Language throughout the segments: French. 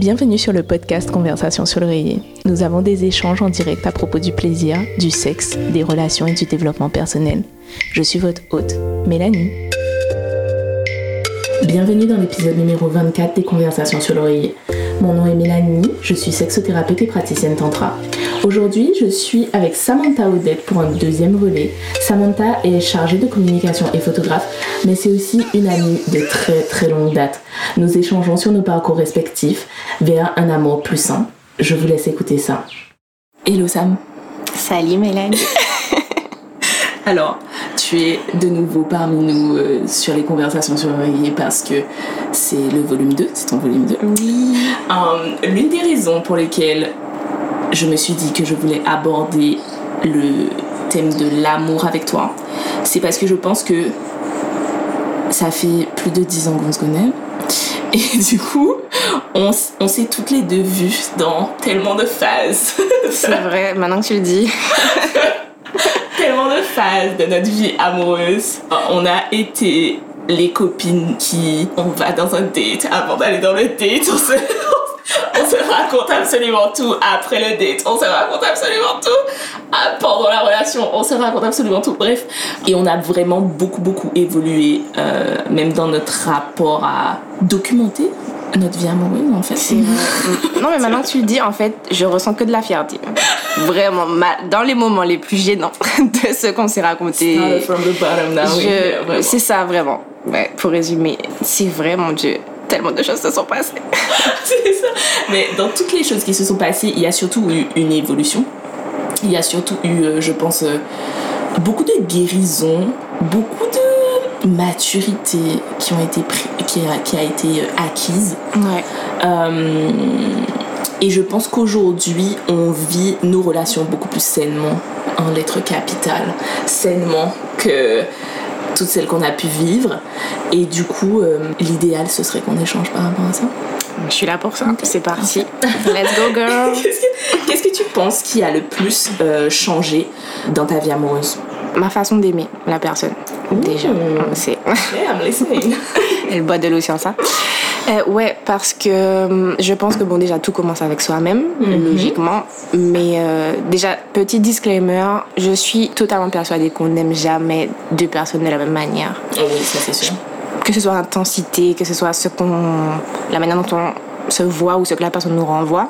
Bienvenue sur le podcast Conversation sur l'oreiller. Nous avons des échanges en direct à propos du plaisir, du sexe, des relations et du développement personnel. Je suis votre hôte, Mélanie. Bienvenue dans l'épisode numéro 24 des Conversations sur l'oreiller. Mon nom est Mélanie, je suis sexothérapeute et praticienne tantra. Aujourd'hui, je suis avec Samantha Odette pour un deuxième relais. Samantha est chargée de communication et photographe, mais c'est aussi une amie de très très longue date. Nous échangeons sur nos parcours respectifs vers un amour plus sain. Je vous laisse écouter ça. Hello Sam. Salut Mélanie. Alors, tu es de nouveau parmi nous euh, sur les conversations sur l'oreiller parce que c'est le volume 2, c'est ton volume 2. Oui. Euh, L'une des raisons pour lesquelles je me suis dit que je voulais aborder le thème de l'amour avec toi, c'est parce que je pense que ça fait plus de 10 ans qu'on se connaît. Et du coup, on, on s'est toutes les deux vues dans tellement de phases. C'est vrai, maintenant que tu le dis. tellement de phases de notre vie amoureuse. On a été les copines qui on va dans un date avant d'aller dans le date. On se, on se raconte absolument tout après le date. On se raconte absolument tout pendant la relation. On se raconte absolument tout. Bref. Et on a vraiment beaucoup, beaucoup évolué, euh, même dans notre rapport à documenter notre vie amoureuse en fait. Non, mais maintenant que tu le dis, en fait, je ressens que de la fierté. Vraiment, dans les moments les plus gênants de ce qu'on s'est raconté. Started from the bottom now. je- Yeah. C'est ça, vraiment. Ouais, pour résumer, c'est vrai, mon Dieu. Tellement de choses se sont passées. C'est ça. Mais dans toutes les choses qui se sont passées, il y a surtout eu une évolution. Il y a surtout eu, euh, je pense, euh, beaucoup de guérison, beaucoup de maturité qui ont été pris, qui a, qui a été euh, acquise. Ouais. Euh, et je pense qu'aujourd'hui, on vit nos relations beaucoup plus sainement, en lettres capitales, sainement que toutes celles qu'on a pu vivre. Et du coup, euh, l'idéal, ce serait qu'on échange par rapport à ça. Je suis là pour ça. C'est parti. Let's go, girl. Qu'est-ce que, tu penses qui a le plus euh, changé dans ta vie amoureuse? Ma façon d'aimer la personne. Déjà, c'est. Elle boit de l'eau sur ça. Euh, ouais, parce que euh, je pense que bon déjà tout commence avec soi-même, logiquement. Mais euh, déjà, petit disclaimer, je suis totalement persuadée qu'on n'aime jamais deux personnes de la même manière. Oh oui, ça c'est sûr. Que ce soit l'intensité, que ce soit ce qu'on, la manière dont on se voit ou ce que la personne nous renvoie.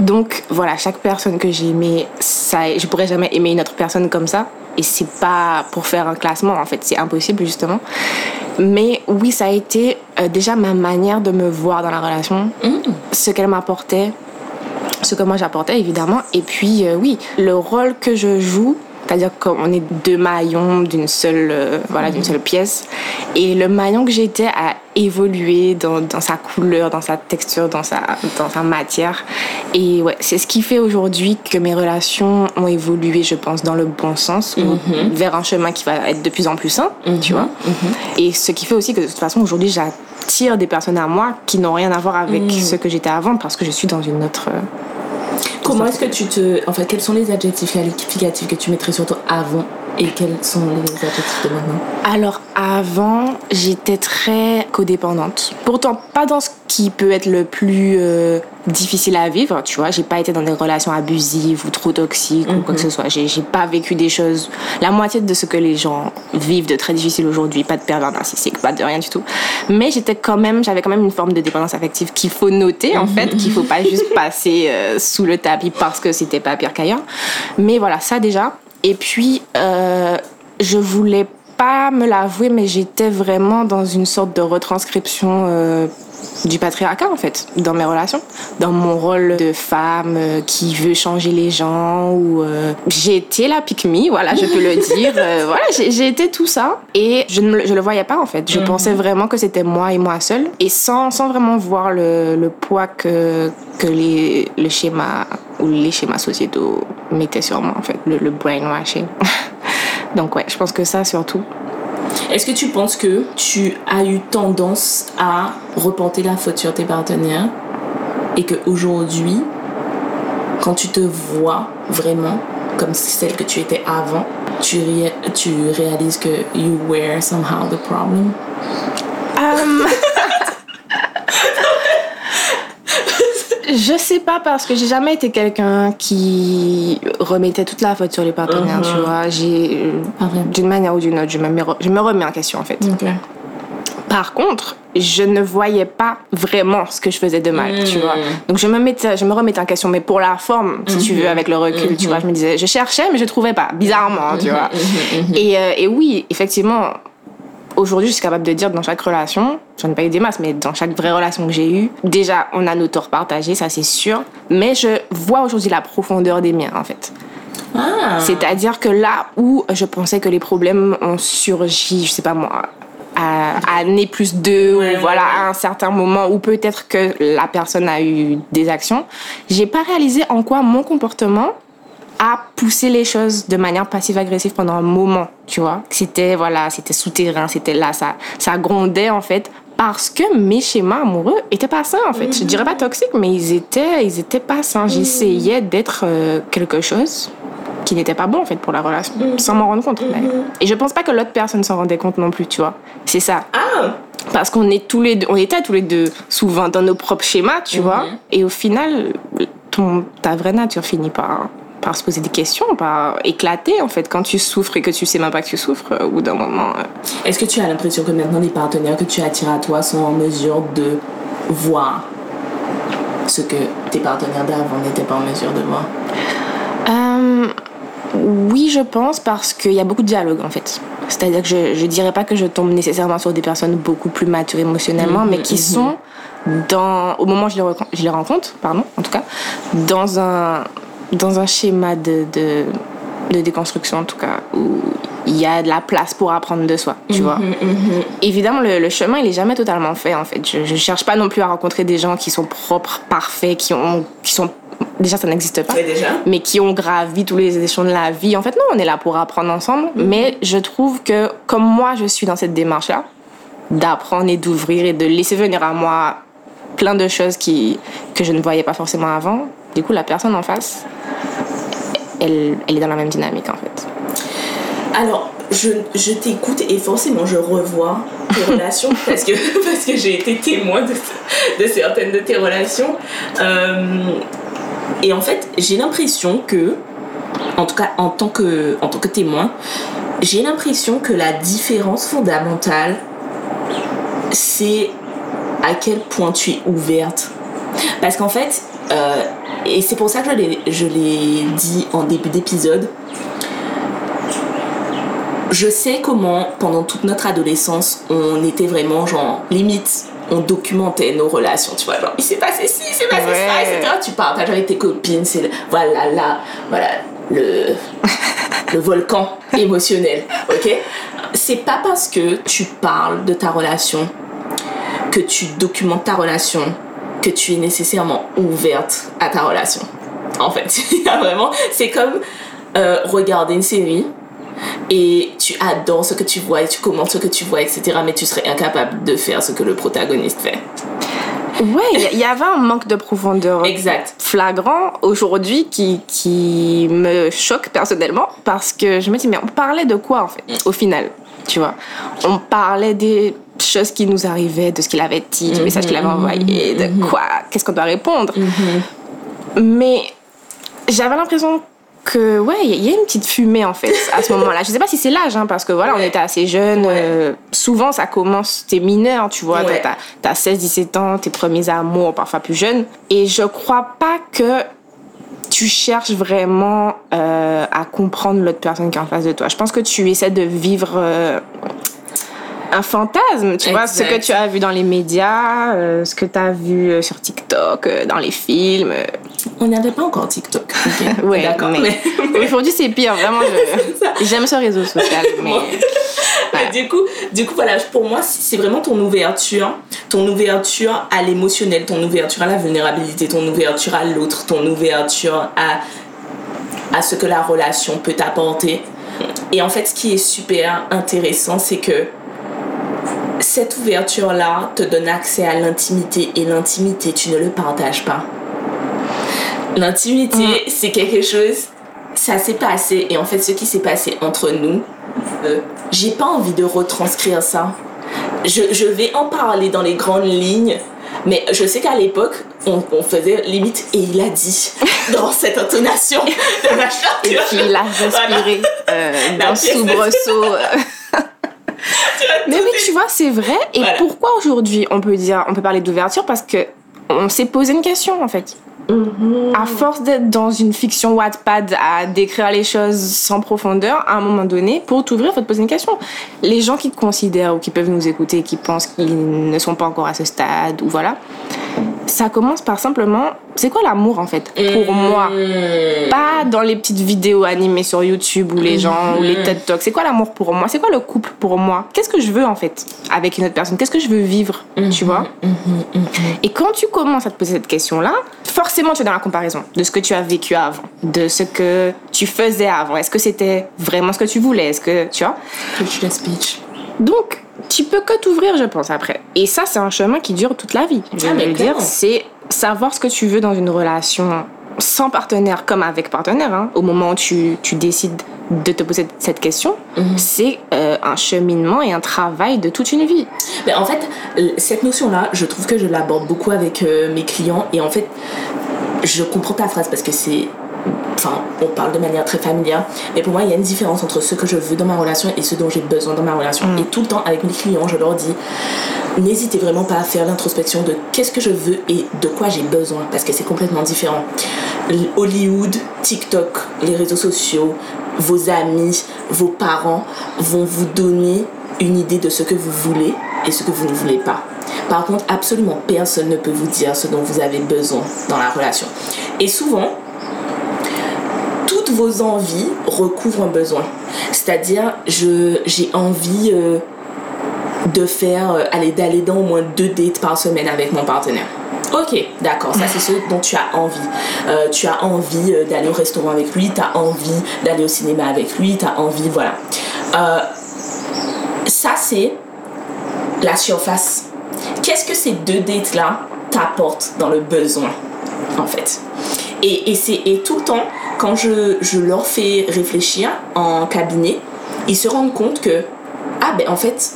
Donc voilà, chaque personne que j'ai aimée, ça, je pourrais jamais aimer une autre personne comme ça. Et c'est pas pour faire un classement, en fait, c'est impossible justement. Mais oui, ça a été euh, déjà ma manière de me voir dans la relation, ce qu'elle m'apportait, ce que moi j'apportais évidemment. Et puis euh, oui, le rôle que je joue, c'est-à-dire qu'on est deux maillons d'une seule, euh, voilà, d'une seule pièce. Et le maillon que j'étais a évolué dans, dans sa couleur, dans sa texture, dans sa, dans sa matière. Et ouais, c'est ce qui fait aujourd'hui que mes relations ont évolué, je pense, dans le bon sens, ou vers un chemin qui va être de plus en plus sain, tu vois. Et ce qui fait aussi que de toute façon, aujourd'hui, j'attire des personnes à moi qui n'ont rien à voir avec ce que j'étais avant parce que je suis dans une autre. Comment est-ce que tu te. En fait, quels sont les adjectifs qualificatifs que tu mettrais sur toi avant et quels sont les adjectifs de maintenant Alors avant, j'étais très codépendante. Pourtant pas dans ce qui peut être le plus euh, difficile à vivre, tu vois. J'ai pas été dans des relations abusives ou trop toxiques ou quoi que ce soit. J'ai j'ai pas vécu des choses, la moitié de ce que les gens vivent de très difficile aujourd'hui. Pas de pervers narcissique, pas de rien du tout. Mais j'étais quand même, j'avais quand même une forme de dépendance affective qu'il faut noter en fait, qu'il faut pas juste passer euh, sous le tapis parce que c'était pas pire qu'ailleurs. Mais voilà, ça déjà. Et puis, euh, je voulais pas me l'avouer, mais j'étais vraiment dans une sorte de retranscription euh, du patriarcat, en fait, dans mes relations. Dans mon rôle de femme euh, qui veut changer les gens, ou euh, j'ai été la pick me, voilà, je peux le dire. Euh, voilà, j'ai été tout ça. Et je ne je le voyais pas, en fait. Je pensais vraiment que c'était moi et moi seule. Et sans, sans vraiment voir le, le poids que, que les, le schéma ou les schémas sociétaux mettaient sur moi, en fait. Le, le brainwashing. Donc ouais, je pense que ça surtout. Est-ce que tu penses que tu as eu tendance à reporter la faute sur tes partenaires et que aujourd'hui, quand tu te vois vraiment comme celle que tu étais avant, tu, ré- tu réalises que you were somehow the problem? Euh, Je sais pas parce que j'ai jamais été quelqu'un qui remettait toute la faute sur les partenaires, tu vois. J'ai d'une manière ou d'une autre, je me, mets- je me remets en question en fait. Par contre, je ne voyais pas vraiment ce que je faisais de mal, tu vois. Donc je me mettais, je me remettais en question, mais pour la forme, si tu veux, avec le recul, tu vois, je me disais, je cherchais, mais je trouvais pas, bizarrement, tu vois. Et, euh, et oui, effectivement, aujourd'hui, je suis capable de dire dans chaque relation, j'en ai pas eu des masses, mais dans chaque vraie relation que j'ai eue, déjà, on a nos torts partagés, ça c'est sûr. Mais je vois aujourd'hui la profondeur des miens, en fait. Ah. C'est-à-dire que là où je pensais que les problèmes ont surgi, je sais pas moi, à, à année plus deux, Ouais, ou voilà, ouais, à un certain moment où peut-être que la personne a eu des actions, j'ai pas réalisé en quoi mon comportement a poussé les choses de manière passive-agressive pendant un moment, tu vois. C'était, voilà, c'était souterrain, c'était là, ça, ça grondait en fait parce que mes schémas amoureux étaient pas sains en fait. Je dirais pas toxiques, mais ils étaient, ils étaient pas sains. J'essayais d'être euh, quelque chose qui n'était pas bon en fait pour la relation, sans m'en rendre compte. d'ailleurs. Et je pense pas que l'autre personne s'en rendait compte non plus, tu vois. C'est ça. Ah. Parce qu'on est tous les deux, on était tous les deux souvent dans nos propres schémas, tu vois. Et au final, ton, ta vraie nature finit par, par se poser des questions, par éclater en fait. Quand tu souffres et que tu sais même pas que tu souffres, au bout d'un moment. euh, Est-ce que tu as l'impression que maintenant les partenaires que tu attires à toi sont en mesure de voir ce que tes partenaires d'avant n'étaient pas en mesure de voir? Euh, oui, je pense parce qu'il y a beaucoup de dialogue en fait. C'est-à-dire que je, je dirais pas que je tombe nécessairement sur des personnes beaucoup plus matures émotionnellement, mais qui sont dans, au moment où je les, recon- je les rencontre, pardon, en tout cas, dans un, dans un schéma de, de, de déconstruction en tout cas, où il y a de la place pour apprendre de soi, tu vois. Évidemment, le, le chemin, il est jamais totalement fait, en fait. Je, je cherche pas non plus à rencontrer des gens qui sont propres, parfaits, qui ont, qui sont, déjà, ça n'existe pas déjà. mais qui ont gravi tous les échelons de la vie. En fait, non, on est là pour apprendre ensemble. Mais je trouve que, comme moi, je suis dans cette démarche-là, d'apprendre et d'ouvrir et de laisser venir à moi plein de choses qui, que je ne voyais pas forcément avant. Du coup, la personne en face, elle, elle est dans la même dynamique, en fait. Alors, je, je t'écoute et forcément je revois tes relations parce que, parce que j'ai été témoin de, de certaines de tes relations. Euh, et en fait, j'ai l'impression que, en tout cas en tant que, en tant que témoin, j'ai l'impression que la différence fondamentale, c'est à quel point tu es ouverte. Parce qu'en fait, euh, et c'est pour ça que je l'ai- dit en début d'épisode, je sais comment, pendant toute notre adolescence, on était vraiment genre, limite, on documentait nos relations, tu vois, genre, il s'est passé ci, il s'est passé ça, etc. Tu partages avec tes copines, c'est, voilà, là, voilà, le, le volcan émotionnel, ok? C'est pas parce que tu parles de ta relation, que tu documentes ta relation, que tu es nécessairement ouverte à ta relation. En fait, il y a vraiment, c'est comme euh, regarder une série et tu adores ce que tu vois et tu commentes ce que tu vois, etc. Mais tu serais incapable de faire ce que le protagoniste fait. Ouais, il y- il y avait un manque de profondeur Exact. flagrant aujourd'hui qui, qui me choque personnellement parce que je me dis, mais on parlait de quoi en fait, au final Tu vois, on parlait des choses qui nous arrivaient, de ce qu'il avait dit, du message qu'il avait envoyé, de quoi, qu'est-ce qu'on doit répondre. Mais j'avais l'impression que, ouais, il y a une petite fumée en fait à ce moment-là. Je sais pas si c'est l'âge, hein, parce que voilà, on était assez jeunes. euh, souvent, ça commence, t'es mineur, tu vois, Ouais. t'as- t'as 16-17 ans, tes premiers amours, parfois plus jeunes. Et je crois pas que tu cherches vraiment euh, à comprendre l'autre personne qui est en face de toi. Je pense que tu essaies de vivre euh, un fantasme, tu vois, ce que tu as vu dans les médias, euh, ce que tu as vu euh, sur TikTok, euh, dans les films. On n'avait pas encore TikTok. ok Ouais, D'accord. mais- mais- Aujourd'hui, c'est pire, vraiment. je- J'aime ce réseau social, mais du coup, du coup, voilà, pour moi, c'est vraiment ton ouverture, ton ouverture à l'émotionnel, ton ouverture à la vulnérabilité, ton ouverture à l'autre, ton ouverture à, à ce que la relation peut t'apporter. Et en fait, ce qui est super intéressant, c'est que cette ouverture-là te donne accès à l'intimité et l'intimité, tu ne le partages pas. L'intimité, c'est quelque chose, ça s'est passé et en fait, ce qui s'est passé entre nous, euh, j'ai pas envie de retranscrire ça. Je, je vais en parler dans les grandes lignes Mais je sais qu'à l'époque, on, on faisait limite et il a dit dans cette intonation de machin. Et puis il a respiré euh, soubresaut. Mais oui, tu vois, c'est vrai. Et Voilà. pourquoi aujourd'hui on peut dire, on peut parler d'ouverture? Parce que on s'est posé une question en fait. Mhm. À force d'être dans une fiction Wattpad à décrire les choses sans profondeur, à un moment donné, pour t'ouvrir, faut te poser une question. Les gens qui te considèrent ou qui peuvent nous écouter, qui pensent qu'ils ne sont pas encore à ce stade, ou voilà, ça commence par simplement, c'est quoi l'amour en fait Pour moi, Mhm. pas dans les petites vidéos animées sur YouTube ou les gens ou les TED Talks. C'est quoi l'amour pour moi? C'est quoi le couple pour moi? Qu'est-ce que je veux en fait avec une autre personne? Qu'est-ce que je veux vivre Tu vois? Et quand tu commences à te poser cette question-là, forcément tu es dans la comparaison de ce que tu as vécu avant, de ce que tu faisais avant. Est-ce que c'était vraiment ce que tu voulais? Est-ce que tu vois? Preach the speech. Donc, tu peux que t'ouvrir, je pense, après. Et ça, c'est un chemin qui dure toute la vie. Je Ah, veux mais dire, c'est savoir ce que tu veux dans une relation sans partenaire comme avec partenaire. hein. Au moment où tu, tu décides de te poser cette question, Mhm. c'est euh, un cheminement et un travail de toute une vie. Mais en fait, cette notion-là, je trouve que je l'aborde beaucoup avec euh, mes clients et en fait, je comprends ta phrase parce que c'est. Enfin, on parle de manière très familière, mais pour moi, il y a une différence entre ce que je veux dans ma relation et ce dont j'ai besoin dans ma relation. Et tout le temps, avec mes clients, je leur dis n'hésitez vraiment pas à faire l'introspection de qu'est-ce que je veux et de quoi j'ai besoin, parce que c'est complètement différent. Hollywood, TikTok, les réseaux sociaux, vos amis, vos parents vont vous donner une idée de ce que vous voulez et ce que vous ne voulez pas. Par contre, absolument personne ne peut vous dire ce dont vous avez besoin dans la relation. Et souvent, toutes vos envies recouvrent un besoin. C'est-à-dire, j'ai envie euh, de faire, euh, aller d'aller dans au moins deux dates par semaine avec mon partenaire. Ok, d'accord, ça c'est ce dont tu as envie. Euh, tu as envie d'aller au restaurant avec lui, tu as envie d'aller au cinéma avec lui, tu as envie, voilà. Ça c'est la surface. Qu'est-ce que ces deux dates-là t'apportent dans le besoin, en fait? Et, et, c'est, et tout le temps, quand je, je leur fais réfléchir en cabinet, ils se rendent compte que, ah ben en fait,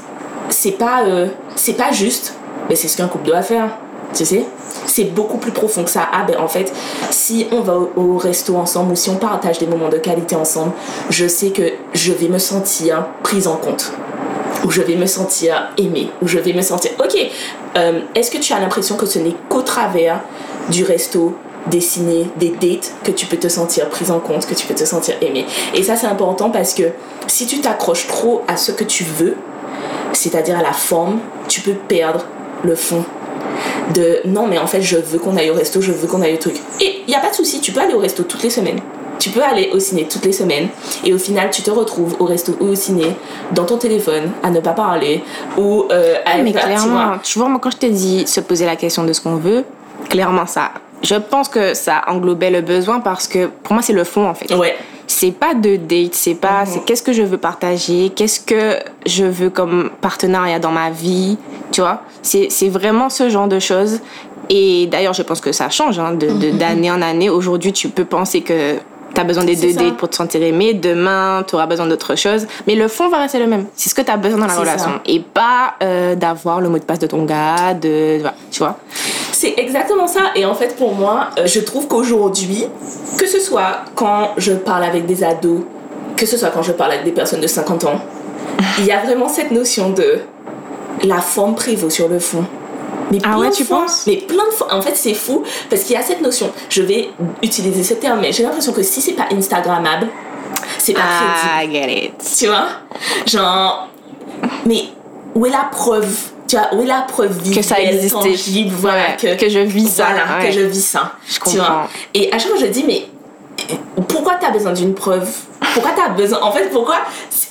c'est pas, euh, pas juste, mais c'est ce qu'un couple doit faire, tu sais. C'est beaucoup plus profond que ça. Ah ben en fait, si on va au, resto ensemble ou si on partage des moments de qualité ensemble, je sais que je vais me sentir prise en compte. Où je vais me sentir aimée, où je vais me sentir... Ok, euh, est-ce que tu as l'impression que ce n'est qu'au travers du resto, des ciné, des dates, que tu peux te sentir prise en compte, que tu peux te sentir aimée Et ça, c'est important parce que si tu t'accroches trop à ce que tu veux, c'est-à-dire à la forme, tu peux perdre le fond de non mais en fait je veux qu'on aille au resto, je veux qu'on aille au truc. Et il n'y a pas de souci, tu peux aller au resto toutes les semaines. Tu peux aller au ciné toutes les semaines et au final tu te retrouves au resto ou au ciné dans ton téléphone à ne pas parler ou euh, à Mais clairement, tu vois, moi quand je t'ai dit se poser la question de ce qu'on veut, clairement ça. Je pense que ça englobait le besoin parce que pour moi c'est le fond en fait. Ouais. c'est pas de date, c'est pas, c'est qu'est-ce que je veux partager, qu'est-ce que je veux comme partenariat dans ma vie, tu vois. C'est, c'est vraiment ce genre de choses. Et d'ailleurs, je pense que ça change hein, de, de- d'année en année. Aujourd'hui, tu peux penser que tu as besoin des deux ça. dates pour te sentir aimé. Demain, tu auras besoin d'autre chose. Mais le fond va rester le même. C'est ce que tu as besoin dans la relation. ça. Et pas euh, d'avoir le mot de passe de ton gars, de, voilà, tu vois. C'est exactement ça. Et en fait, pour moi, euh, je trouve qu'aujourd'hui, que ce soit quand je parle avec des ados, que ce soit quand je parle avec des personnes de 50 ans, il y a vraiment cette notion de la forme prévaut sur le fond. Mais Ah plein ouais, de tu fois- penses? Mais plein de fois. En fait, c'est fou parce qu'il y a cette notion. Je vais utiliser ce terme, mais j'ai l'impression que si c'est pas Instagrammable, c'est pas crédible. I get it. Tu vois? Genre, mais où est la preuve? Tu vois, où est la preuve visuelle, Que ça existait. tangible, voilà, Ouais, que, que je vis ça, Voilà, ouais. que je vis ça. Je Tu comprends. vois Et à chaque fois, je dis, mais pourquoi tu as besoin d'une preuve? Pourquoi tu as besoin. En fait, pourquoi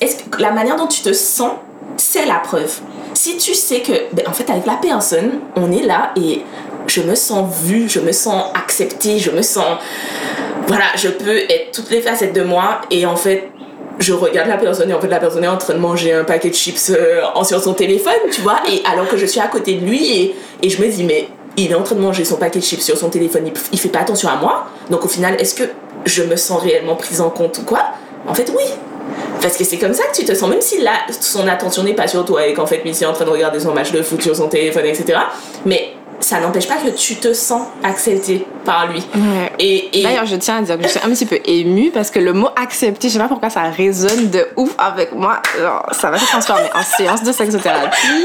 Est-ce que la manière dont tu te sens, c'est la preuve? Si tu sais que, ben, en fait, avec la personne, on est là et je me sens vue, je me sens acceptée, je me sens. Voilà, je peux être toutes les facettes de moi et en fait, je regarde la personne et en fait la personne est en train de manger un paquet de chips euh, sur son téléphone, tu vois, et alors que je suis à côté de lui et, et je me dis mais il est en train de manger son paquet de chips sur son téléphone, il, il fait pas attention à moi, donc au final est-ce que je me sens réellement prise en compte ou quoi? En fait oui, parce que c'est comme ça que tu te sens, même si là son attention n'est pas sur toi et qu'en fait Missy est en train de regarder son match de foot sur son téléphone, etc. Mais ça n'empêche pas que tu te sens accepté par lui. Ouais. Et, et D'ailleurs, je tiens à dire que je suis un petit peu émue parce que le mot accepter, je sais pas pourquoi ça résonne de ouf avec moi. Ça va se transformer en séance de sexothérapie.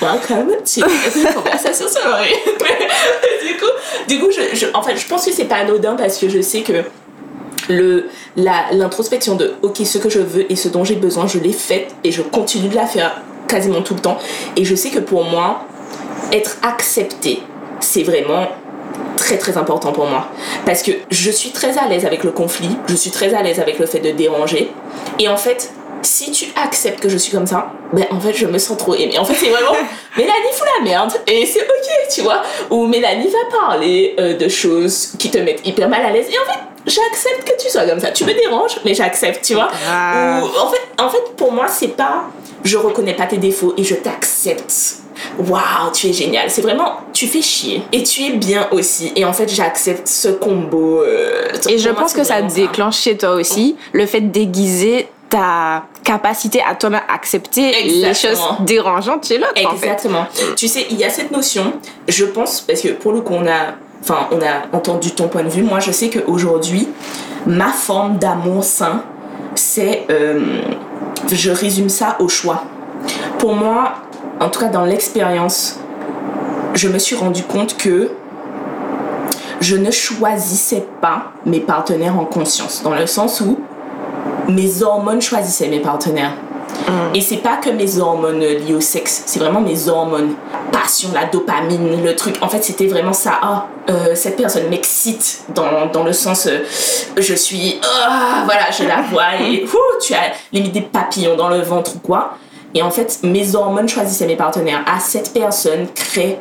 welcome to une conversation du coup, du coup je, je- en fait, je pense que c'est pas anodin parce que je sais que l'introspection de ok ce que je veux et ce dont j'ai besoin je l'ai faite et je continue de la faire quasiment tout le temps. Et je sais que pour moi être accepté c'est vraiment très très important pour moi. Parce que je suis très à l'aise avec le conflit je suis très à l'aise avec le fait de déranger. Et en fait si tu acceptes que je suis comme ça ben en fait je me sens trop aimée. En fait c'est vraiment Mélanie fout la merde. Et c'est ok tu vois. Ou Mélanie va parler euh, de choses qui te mettent hyper mal à l'aise. Et en fait j'accepte que tu sois comme ça tu me déranges mais j'accepte tu vois ou en fait en fait pour moi c'est pas je reconnais pas tes défauts et je t'accepte Waouh, tu es génial. C'est vraiment, tu fais chier. Et tu es bien aussi. Et en fait, j'accepte ce combo. euh, Et je pense que ça déclenche chez toi aussi le fait de déguiser ta capacité à toi-même accepter les choses dérangeantes chez l'autre, en fait. Exactement. Tu sais, il y a cette notion, je pense, parce que pour le coup, on a, enfin, on a entendu ton point de vue. Moi, je sais qu'aujourd'hui, ma forme d'amour sain, c'est. euh, je résume ça au choix. Pour moi, en tout cas dans l'expérience, je me suis rendu compte que je ne choisissais pas mes partenaires en conscience, dans le sens où mes hormones choisissaient mes partenaires. Et c'est pas que mes hormones liées au sexe, c'est vraiment mes hormones. Passion, la dopamine, le truc. En fait, c'était vraiment ça. Ah, euh, cette personne m'excite dans, dans le sens. euh, je suis. Ah, voilà, je la vois et ouh, tu as limite des papillons dans le ventre ou quoi. Et en fait, mes hormones choisissaient mes partenaires. Ah, cette personne crée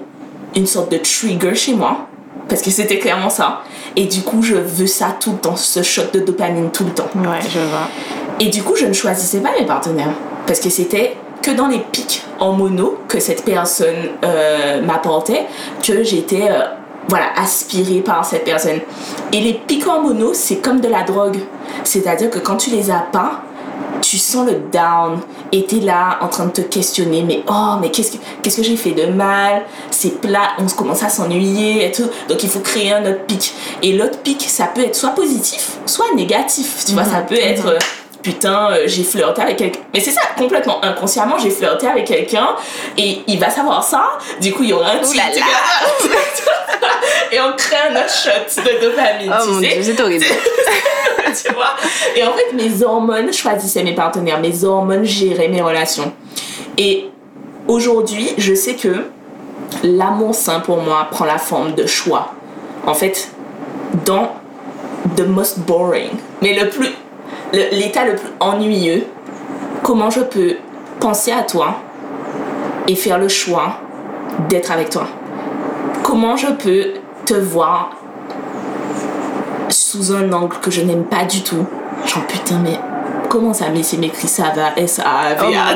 une sorte de trigger chez moi. Parce que c'était clairement ça. Et du coup, je veux ça tout le temps, ce shot de dopamine tout le temps. Ouais, je vois. Et du coup, je ne choisissais pas mes partenaires. Parce que c'était que dans les pics en mono que cette personne euh, m'apportait que j'étais euh, voilà, aspirée par cette personne. Et les pics en mono, c'est comme de la drogue. C'est-à-dire que quand tu les as pas, tu sens le down. Et t'es là en train de te questionner mais oh mais qu'est-ce que qu'est-ce que j'ai fait de mal? C'est plat on se commence à s'ennuyer et tout. Donc il faut créer un autre pic. Et l'autre pic ça peut être soit positif soit négatif. Tu vois ça peut être euh, putain euh, j'ai flirté avec quelqu'un mais c'est ça complètement inconsciemment j'ai flirté avec quelqu'un et il va savoir ça du coup il y aura un tilt. et on crée un autre shot de dopamine Oh tu mon sais dieu, c'est horrible. tu vois Et en fait, mes hormones choisissaient mes partenaires, mes hormones géraient mes relations. Et aujourd'hui, je sais que l'amour sain pour moi prend la forme de choix. En fait, dans the most boring, mais le plus, l'état le plus ennuyeux, comment je peux penser à toi et faire le choix d'être avec toi? Comment je peux te voir sous un angle que je n'aime pas du tout? Genre putain mais comment ça mais c'est m'écrit ça va S A V A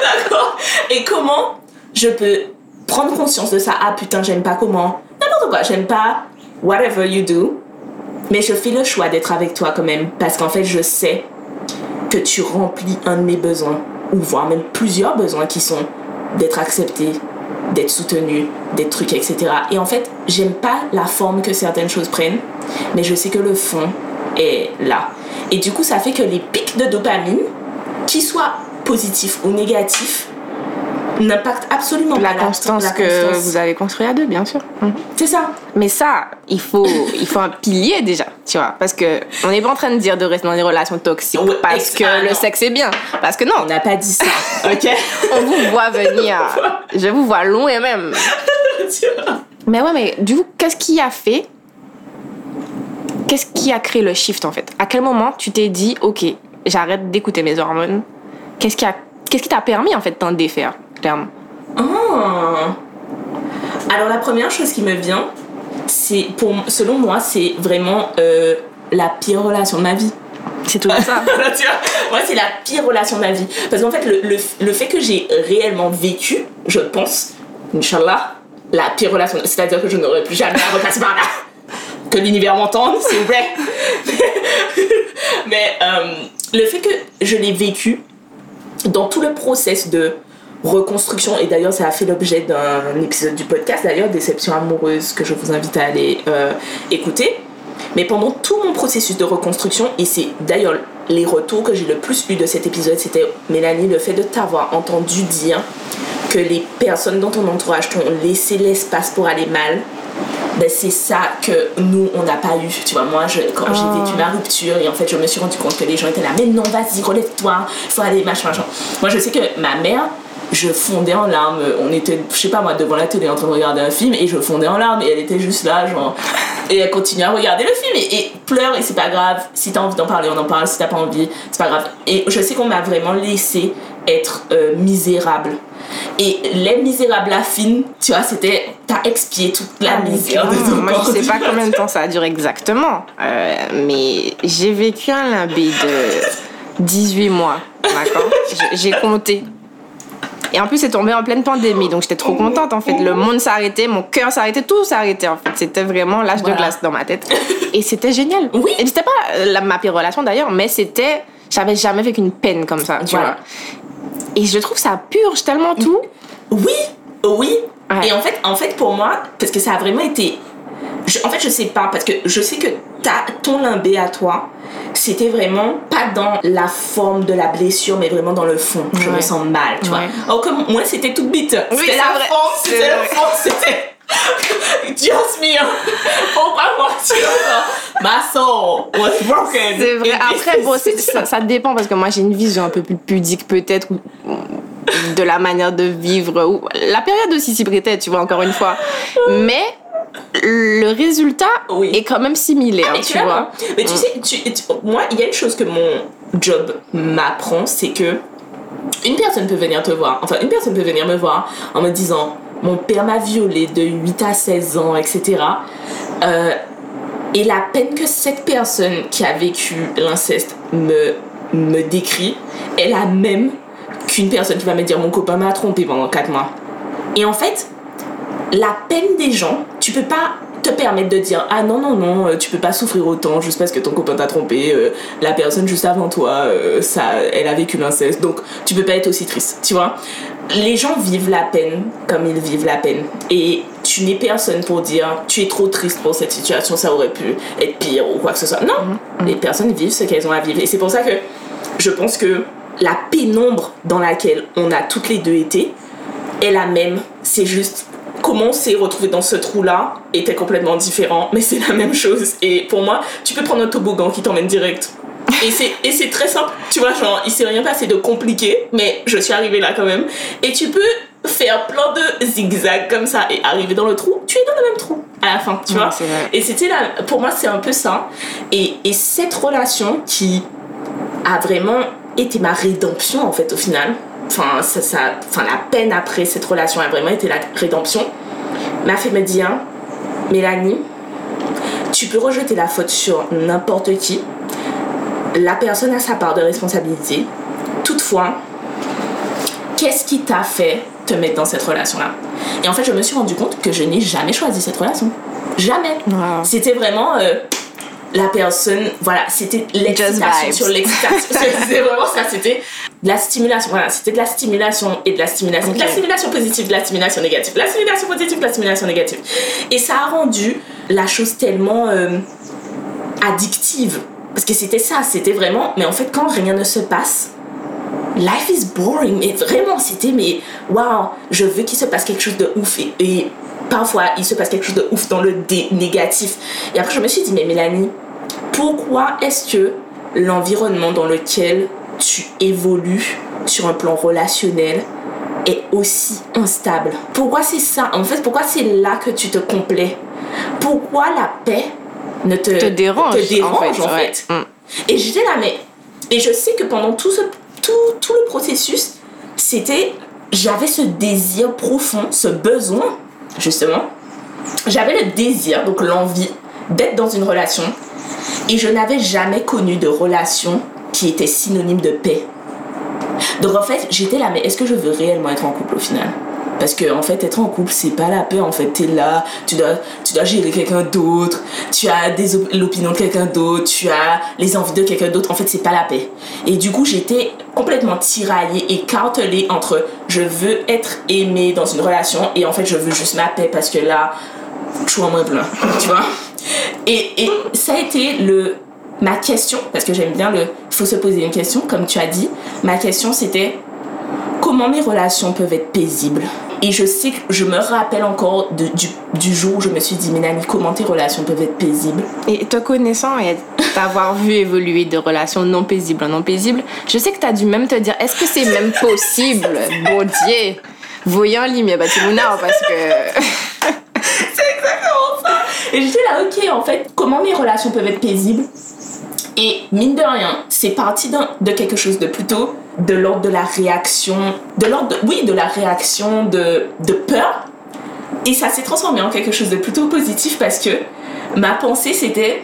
D'accord. Et comment je peux prendre conscience de ça? Ah putain j'aime pas comment. N'importe quoi, j'aime pas whatever you do. Mais je fais le choix d'être avec toi quand même parce qu'en fait je sais que tu remplis un de mes besoins ou voire même plusieurs besoins qui sont d'être accepté, d'être soutenu, d'être truc, etc. Et en fait, j'aime pas la forme que certaines choses prennent, mais je sais que le fond est là. Et du coup, ça fait que les pics de dopamine, qu'ils soient positifs ou négatifs, n'impactent absolument La pas constance la que constance. vous avez construite à deux, bien sûr. C'est ça. Mais ça, il faut, il faut un pilier déjà, tu vois. Parce que on n'est pas en train de dire de rester dans des relations toxiques parce que ah, le sexe est bien. Parce que On non, n'a pas dit ça, ok on vous voit venir. Je vous vois loin même. Tu vois Mais ouais, mais du coup, qu'est-ce qui a fait Qu'est-ce qui a créé le shift en fait? À quel moment tu t'es dit, ok, j'arrête d'écouter mes hormones? Qu'est-ce qui a, qu'est-ce qui t'a permis en fait de t'en défaire, clairement Ah. Alors la première chose qui me vient, c'est pour selon moi, c'est vraiment euh, la pire relation de ma vie. C'est tout ça. moi, c'est la pire relation de ma vie. Parce qu'en fait, le, le, le fait que j'ai réellement vécu, je pense, Inch'Allah, la pire relation, c'est-à-dire que je n'aurais plus jamais à repasser par là. Que l'univers m'entende, s'il vous plaît. Mais euh, le fait que je l'ai vécu dans tout le process de reconstruction, et d'ailleurs ça a fait l'objet d'un épisode du podcast, d'ailleurs Déception amoureuse, que je vous invite à aller euh, écouter. Mais pendant tout mon processus de reconstruction, et c'est d'ailleurs les retours que j'ai le plus eu de cet épisode, c'était Mélanie, le fait de t'avoir entendu dire que les personnes dans ton entourage t'ont laissé l'espace pour aller mal, ben c'est ça que nous on n'a pas eu tu vois moi je, quand j'ai Oh. vécu ma rupture et en fait je me suis rendu compte que les gens étaient là mais non vas-y relève-toi faut aller machin machin moi je sais que ma mère je fondais en larmes. On était je sais pas moi devant la télé en train de regarder un film et je fondais en larmes et elle était juste là genre et elle continuait à regarder le film et, et pleure et c'est pas grave. Si t'as envie d'en parler on en parle. Si t'as pas envie c'est pas grave. Et je sais qu'on m'a vraiment laissé être euh, misérable. Et les misérables fin, tu vois, c'était t'as expié toute la misère de ton Ah, Moi, corps. je sais pas combien de temps ça a duré exactement, euh, mais j'ai vécu un limbé de 18 mois, d'accord? J'ai compté. Et en plus, c'est tombé en pleine pandémie, donc j'étais trop contente en fait. Le monde s'arrêtait, mon cœur s'arrêtait, tout s'arrêtait en fait. C'était vraiment l'âge Voilà. de glace dans ma tête. Et c'était génial. Oui. Et c'était pas euh, la, ma pire relation d'ailleurs, mais c'était. J'avais jamais vécu une peine comme ça, tu Voilà. vois. Et je trouve que ça purge tellement tout. Oui, oui. Ouais. Et en fait, en fait, pour moi, parce que ça a vraiment été. Je- en fait, je sais pas, parce que je sais que ta, ton limbé à toi, c'était vraiment pas dans la forme de la blessure, mais vraiment dans le fond. Je me sens mal, tu vois. Alors que moi, c'était toute bite. Oui, c'était c'est la vrai. forme, C'est c'était le fond, c'était. Just me. Pourquoi moi, tu vois Ma soul was broken. C'est vrai. Après, bon, ça, ça dépend parce que moi j'ai une vision un peu plus pudique peut-être de la manière de vivre. Ou, la période aussi s'y prêtait, tu vois, encore une fois. Mais le résultat Oui. est quand même similaire, Mais tu tu vois, mais tu sais, tu- tu- moi, il y a une chose que mon job m'apprend, c'est que une personne peut venir te voir, enfin, une personne peut venir me voir en me disant Mon père m'a violée de 8 à 16 ans, etc. Euh, et la peine que cette personne qui a vécu l'inceste me, me décrit est la même qu'une personne qui va me dire Mon copain m'a trompé pendant 4 mois. Et en fait, la peine des gens, tu peux pas te permettre de dire ah non non non euh, tu peux pas souffrir autant juste parce que ton copain t'a trompé euh, la personne juste avant toi euh, ça elle a vécu l'inceste. Donc tu peux pas être aussi triste tu vois. Les gens vivent la peine comme ils vivent la peine. Et tu n'es personne pour dire tu es trop triste pour cette situation ça aurait pu être pire ou quoi que ce soit. Non. Les personnes vivent ce qu'elles ont à vivre. Et c'est pour ça que je pense que la pénombre dans laquelle on a toutes les deux été est la même. C'est juste comment on s'est retrouvé dans ce trou-là était complètement différent, mais c'est la même chose. Et pour moi, tu peux prendre un toboggan qui t'emmène direct. Et c'est, et c'est très simple, tu vois, genre, il s'est rien passé de compliqué, mais je suis arrivée là quand même. Et tu peux faire plein de zigzags comme ça et arriver dans le trou, tu es dans le même trou à la fin, tu Ouais, vois. Et c'était là, pour moi, c'est un peu ça. Et, et cette relation qui a vraiment été ma rédemption en fait au final. Enfin, ça, ça, enfin, la peine après cette relation a vraiment été la rédemption. M'a fait me dire, Mélanie, tu peux rejeter la faute sur n'importe qui. La personne a sa part de responsabilité. Toutefois, qu'est-ce qui t'a fait te mettre dans cette relation-là? Et en fait, je me suis rendu compte que je n'ai jamais choisi cette relation. Jamais. Wow. C'était vraiment euh, la personne, voilà, c'était l'excitation sur l'excitation. c'était vraiment ça, c'était de la stimulation. Voilà, c'était de la stimulation et de la stimulation. De la stimulation positive, de la stimulation négative. De la stimulation positive, de la stimulation négative. Et ça a rendu la chose tellement euh, addictive. Parce que c'était ça, c'était vraiment. Mais en fait, quand rien ne se passe, life is boring. Mais vraiment, c'était, mais waouh, je veux qu'il se passe quelque chose de ouf. Et, et parfois, il se passe quelque chose de ouf dans le dé négatif. Et après, je me suis dit, mais Mélanie, pourquoi est-ce que l'environnement dans lequel tu évolues sur un plan relationnel est aussi instable? Pourquoi c'est ça? En fait, pourquoi c'est là que tu te complais? Pourquoi la paix ne te, Te dérange, te dérange, en fait, en ouais. fait? Mm. et j'étais là, mais. Et je sais que pendant tout, ce, tout, tout le processus, c'était. J'avais ce désir profond, ce besoin, justement. J'avais le désir, donc l'envie, d'être dans une relation. Et je n'avais jamais connu de relation qui était synonyme de paix. Donc en fait, j'étais là, mais est-ce que je veux réellement être en couple au final? Parce que en fait, être en couple, c'est pas la paix. En fait, t'es là, tu dois, tu dois gérer quelqu'un d'autre, tu as l'opinion de quelqu'un d'autre, tu as les envies de quelqu'un d'autre. En fait, c'est pas la paix. Et du coup, j'étais complètement tiraillée, écartelée entre je veux être aimée dans une relation et en fait, je veux juste ma paix parce que là, je suis en moins plein, tu vois. Et, et ça a été le ma question parce que j'aime bien le faut se poser une question comme tu as dit. Ma question c'était comment mes relations peuvent être paisibles? Et je sais que je me rappelle encore de- du, du jour où je me suis dit, Mélanie, comment tes relations peuvent être paisibles? Et te connaissant et t'avoir vu évoluer de relations non paisibles en non paisibles, je sais que t'as dû même te dire, est-ce que c'est même possible Bon Dieu? Voyant l'imia Batimuna, parce que. C'est exactement ça. Et j'étais là, ok, en fait, comment mes relations peuvent être paisibles? Et mine de rien, c'est parti de quelque chose de plutôt de l'ordre de la réaction, de l'ordre, oui, de la réaction de, de peur. Et ça s'est transformé en quelque chose de plutôt positif parce que ma pensée c'était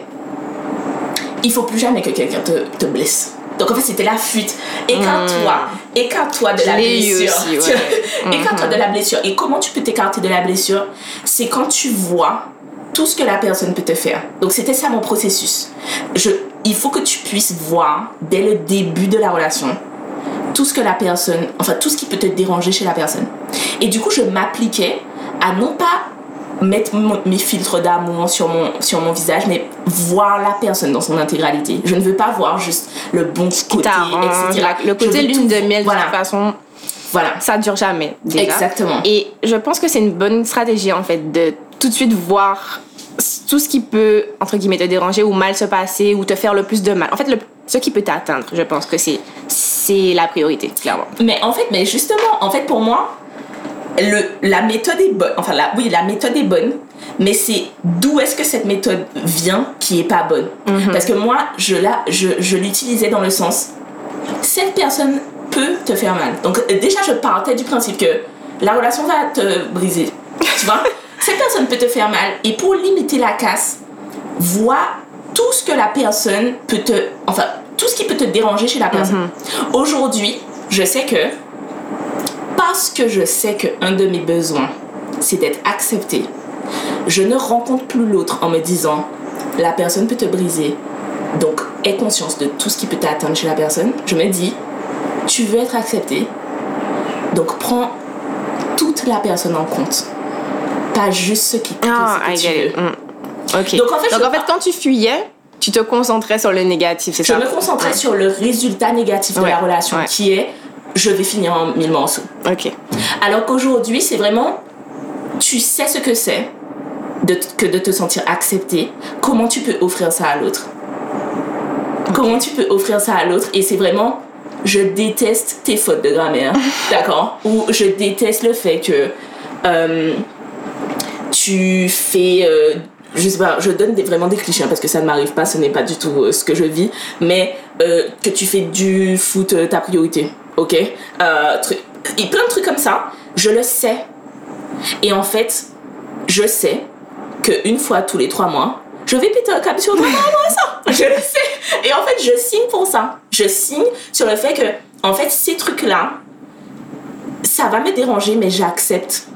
il faut plus jamais que quelqu'un te, te blesse. Donc en fait c'était la fuite. Écarte-toi, écarte-toi de Je la blessure. aussi, ouais. Écarte-toi de la blessure. Et comment tu peux t'écarter de la blessure? C'est quand tu vois tout ce que la personne peut te faire. Donc c'était ça mon processus. Je, il faut que tu puisses voir dès le début de la relation tout ce que la personne, enfin tout ce qui peut te déranger chez la personne. Et du coup, je m'appliquais à non pas mettre mon- mes filtres d'amour sur mon, sur mon visage, mais voir la personne dans son intégralité. Je ne veux pas voir juste le bon côté, etc. le côté lune de miel, de Voilà, toute façon, voilà. ça dure jamais. Déjà. Exactement. Et je pense que c'est une bonne stratégie, en fait, de tout de suite voir tout ce qui peut, entre guillemets, te déranger ou mal se passer ou te faire le plus de mal. En fait, le, ce qui peut t'atteindre, je pense que c'est, c'est la priorité, clairement. Mais en fait, mais justement, en fait, pour moi, le, la méthode est bonne. Enfin, la, oui, la méthode est bonne, mais c'est d'où est-ce que cette méthode vient qui est pas bonne? Parce que moi, je, la, je, je l'utilisais dans le sens, cette personne peut te faire mal. Donc, euh, déjà, je partais du principe que la relation va te briser. Tu vois? Cette personne peut te faire mal. Et pour limiter la casse, vois tout ce que la personne peut te. Enfin, tout ce qui peut te déranger chez la personne. Aujourd'hui, je sais que. Parce que je sais qu'un de mes besoins, c'est d'être accepté, je ne rencontre plus l'autre en me disant la personne peut te briser. Donc, aie conscience de tout ce qui peut t'atteindre chez la personne. Je me dis, tu veux être accepté, donc prends toute la personne en compte. Pas juste ce qui Ah, ce que I tu get veux. it. Mm. Ok. Donc, en fait, je- quand tu fuyais, tu te concentrais sur le négatif, c'est Je ça me concentrais Ouais. sur le résultat négatif de Ouais, la relation ouais. qui est je vais finir en mille morceaux. Ok. Alors qu'aujourd'hui, c'est vraiment tu sais ce que c'est de, que de te sentir accepté. Comment tu peux offrir ça à l'autre? Comment tu peux offrir ça à l'autre? Et c'est vraiment je déteste tes fautes de grammaire, d'accord? Ou je déteste le fait que euh, tu fais euh, je sais pas, je donne des- vraiment des clichés hein, parce que ça ne m'arrive pas, ce n'est pas du tout euh, ce que je vis, mais euh, que tu fais du foot euh, ta priorité, ok? Truc- Et plein de trucs comme ça, je le sais. Et en fait, je sais qu'une fois tous les trois mois, je vais péter un câble sur à ça. Je le sais. Et en fait, je signe pour ça. Je signe sur le fait que, en fait, ces trucs-là, ça va me déranger, mais j'accepte.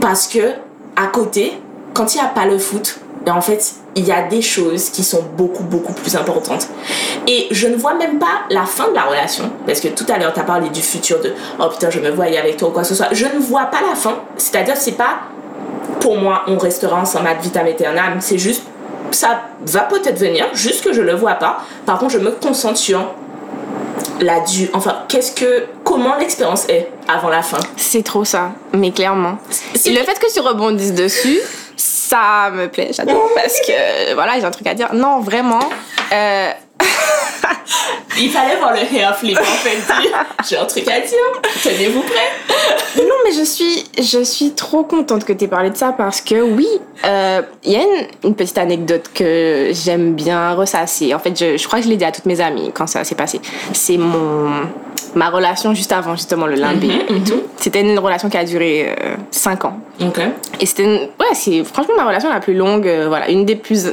Parce que, à côté, quand il n'y a pas le foot, ben, en fait, il y a des choses qui sont beaucoup, beaucoup plus importantes. Et je ne vois même pas la fin de la relation. Parce que tout à l'heure, tu as parlé du futur de oh putain, je me voyais avec toi ou quoi que ce soit. Je ne vois pas la fin. C'est-à-dire, c'est pas pour moi, on restera ensemble ad vitam aeternam. C'est juste, ça va peut-être venir, juste que je le vois pas. Par contre, je me concentre sur la du. Enfin, qu'est-ce que. Comment l'expérience est avant la fin. C'est trop ça, mais clairement. Et le fait que tu rebondisses dessus, ça me plaît, j'adore, parce que voilà, j'ai un truc à dire. Non, vraiment. euh, Il fallait voir le hair flip en fait. J'ai un truc à dire. Tenez-vous prêts. Non, mais je suis, je suis trop contente que tu aies parlé de ça parce que oui, euh, il y a une, une petite anecdote que j'aime bien ressasser. En fait, je, je crois que je l'ai dit à toutes mes amies quand ça s'est passé. C'est mon, ma relation juste avant justement le limbé et tout, c'était une relation qui a duré 5 ans. Ok. Et c'était une- ouais, c'est franchement ma relation la plus longue, euh, voilà, une des plus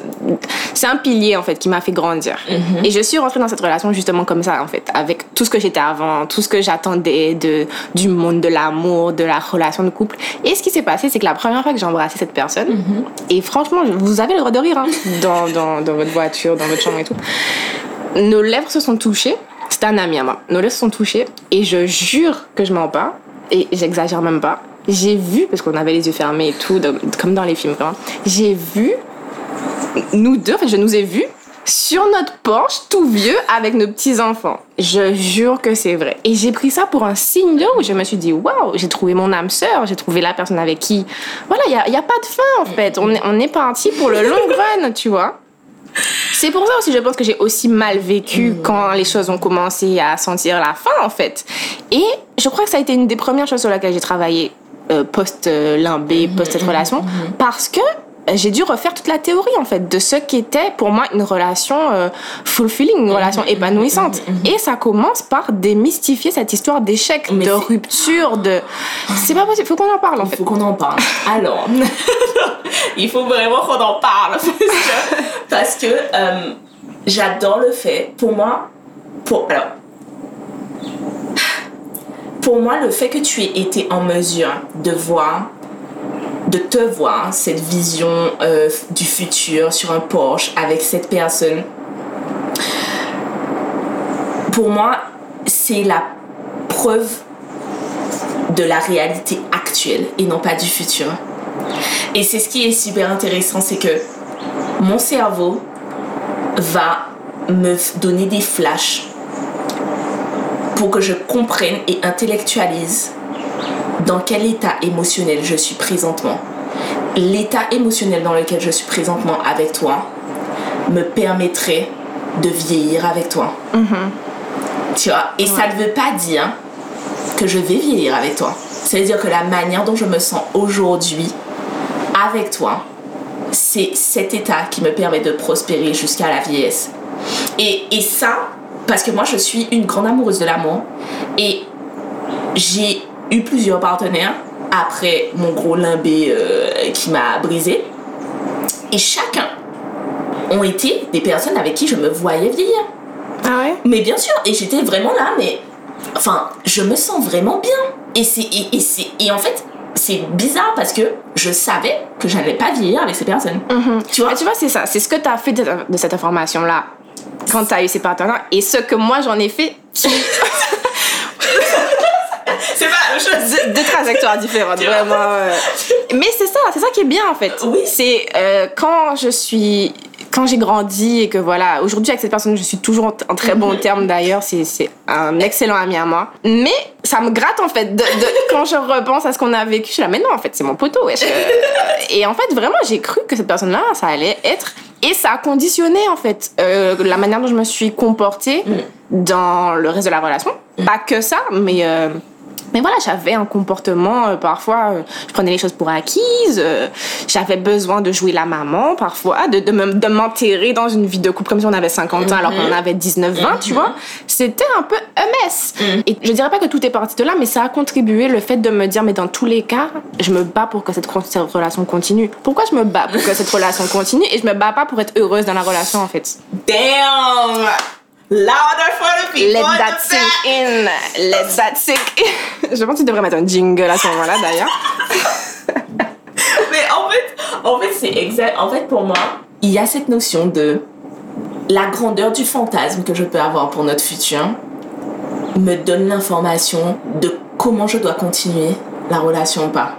c'est un pilier en fait qui m'a fait grandir. Et je suis rentrée dans cette relation justement comme ça en fait, avec tout ce que j'étais avant, tout ce que j'attendais de du monde de l'amour, de la relation de couple. Et ce qui s'est passé, c'est que la première fois que j'ai embrassé cette personne et franchement, vous avez le droit de rire hein, dans, dans dans votre voiture, dans votre chambre et tout. Nos lèvres se sont touchées. C'était un ami à moi. Nos lèvres se sont touchées et je jure que je mens pas et j'exagère même pas. J'ai vu parce qu'on avait les yeux fermés et tout, comme dans les films vraiment. J'ai vu nous deux, enfin je nous ai vus sur notre porche tout vieux avec nos petits enfants. Je jure que c'est vrai. Et j'ai pris ça pour un signe de où je me suis dit waouh, j'ai trouvé mon âme sœur, j'ai trouvé la personne avec qui voilà, il y a, pas de fin en fait. On est, on est parti pour le long run, tu vois. C'est pour ça aussi, je pense que j'ai aussi mal vécu quand les choses ont commencé à sentir la fin, en fait. Et je crois que ça a été une des premières choses sur laquelle j'ai travaillé euh, post-limbé, post cette relation, parce que j'ai dû refaire toute la théorie, en fait, de ce qu'était pour moi une relation euh, fulfilling, une relation épanouissante. Et ça commence par démystifier cette histoire d'échec, de rupture, de... C'est pas possible, faut qu'on en parle, en Il fait. faut qu'on en parle. Alors, il faut vraiment qu'on en parle parce que, parce que, euh, j'adore le fait. Pour moi, pour alors, pour moi, le fait que tu aies été en mesure de voir, de te voir cette vision euh, du futur sur un Porsche avec cette personne, pour moi, c'est la preuve de la réalité actuelle et non pas du futur. Et c'est ce qui est super intéressant, c'est que mon cerveau va me donner des flashs pour que je comprenne et intellectualise dans quel état émotionnel je suis présentement. L'état émotionnel dans lequel je suis présentement avec toi me permettrait de vieillir avec toi. Tu vois, et ça ne veut pas dire que je vais vieillir avec toi. C'est-à-dire que la manière dont je me sens aujourd'hui avec toi, c'est cet état qui me permet de prospérer jusqu'à la vieillesse. Et, et ça, parce que moi je suis une grande amoureuse de l'amour et j'ai eu plusieurs partenaires après mon gros limbé euh, qui m'a brisé. Et chacun ont été des personnes avec qui je me voyais vieillir. Ah ouais? Mais bien sûr, et j'étais vraiment là, mais enfin, je me sens vraiment bien. Et c'est et, et et en fait, c'est bizarre parce que je savais que j'allais pas vieillir avec ces personnes. Tu vois? Ah, tu vois, c'est ça. C'est ce que tu as fait de, de cette information-là quand tu as eu ces partenaires et ce que moi j'en ai fait qui. C'est pas la même chose. deux, deux trajectoires différentes, vraiment. euh. Mais c'est ça, c'est ça qui est bien en fait. Oui. C'est euh, quand je suis. Quand j'ai grandi et que voilà, aujourd'hui avec cette personne, je suis toujours en, très bon terme d'ailleurs, c'est c'est un excellent ami à moi. Mais ça me gratte en fait, de, de- quand je repense à ce qu'on a vécu, je suis là, mais non, en fait, c'est mon poteau, wesh. Et en fait, vraiment, j'ai cru que cette personne-là, ça allait être. Et ça a conditionné en fait euh, la manière dont je me suis comportée dans le reste de la relation. Pas que ça, mais. euh, mais voilà, j'avais un comportement, euh, parfois, euh, je prenais les choses pour acquises, euh, j'avais besoin de jouer la maman, parfois, de, de me- de m'enterrer dans une vie de couple comme si on avait 50 ans alors qu'on en avait 19, 20, tu vois. C'était un peu un mess. Et je dirais pas que tout est parti de là, mais ça a contribué le fait de me dire, mais dans tous les cas, je me bats pour que cette, cette relation continue. Pourquoi je me bats pour que cette relation continue et je me bats pas pour être heureuse dans la relation, en fait? Damn! Louder for the people. Let that sink in. Let that sink in. Je pense que tu devrais mettre un jingle à ce moment-là, d'ailleurs. Mais en fait, en fait c'est exact. En fait, pour moi, il y a cette notion de la grandeur du fantasme que je peux avoir pour notre futur me donne l'information de comment je dois continuer la relation ou pas.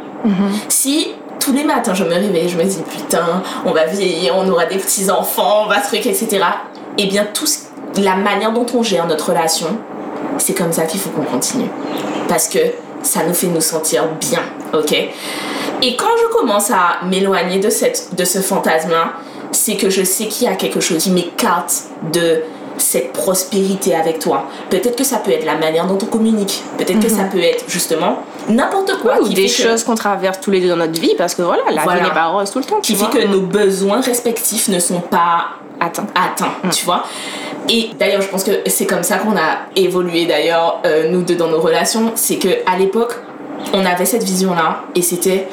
Si tous les matins je me réveille, je me dis putain, on va vieillir, on aura des petits enfants, on va truc, etc. Eh bien, tout ce- la manière dont on gère notre relation, c'est comme ça qu'il faut qu'on continue. Parce que ça nous fait nous sentir bien, ok? Et quand je commence à m'éloigner de, cette, de ce fantasme-là, c'est que je sais qu'il y a quelque chose qui m'écarte de cette prospérité avec toi. Peut-être que ça peut être la manière dont on communique. Peut-être que ça peut être justement n'importe quoi Ou qui des fait choses qu'on traverse tous les deux dans notre vie, parce que voilà, la Voilà. vie n'est pas rose tout le temps. qui fait que nos besoins respectifs ne sont pas Attends. atteints, tu vois. Et d'ailleurs, je pense que c'est comme ça qu'on a évolué d'ailleurs, euh, nous deux dans nos relations. C'est que à l'époque, on avait cette vision-là et c'était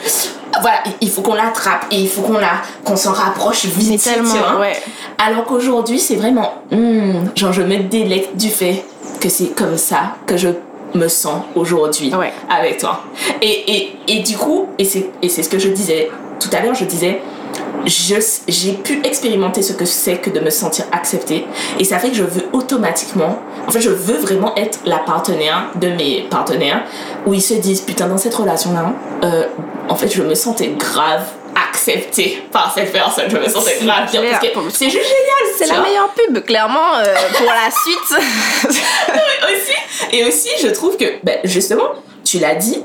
voilà, il faut qu'on l'attrape et il faut qu'on la qu'on s'en rapproche vite. tellement, tu vois. ouais. Alors qu'aujourd'hui, c'est vraiment hmm, genre je me délecte du fait que c'est comme ça que je me sens aujourd'hui Ouais. avec toi. Et, et, et du coup, et c'est ce que je disais tout à l'heure, je disais j'ai pu expérimenter ce que c'est que de me sentir acceptée et ça fait que je veux automatiquement en fait je veux vraiment être la partenaire de mes partenaires où ils se disent putain dans cette relation là en fait je me sentais grave acceptée par cette personne je me sentais grave bien parce clair. que c'est juste génial C'est la meilleure pub, clairement, euh, pour la suite. aussi et aussi je trouve que ben, justement tu l'as dit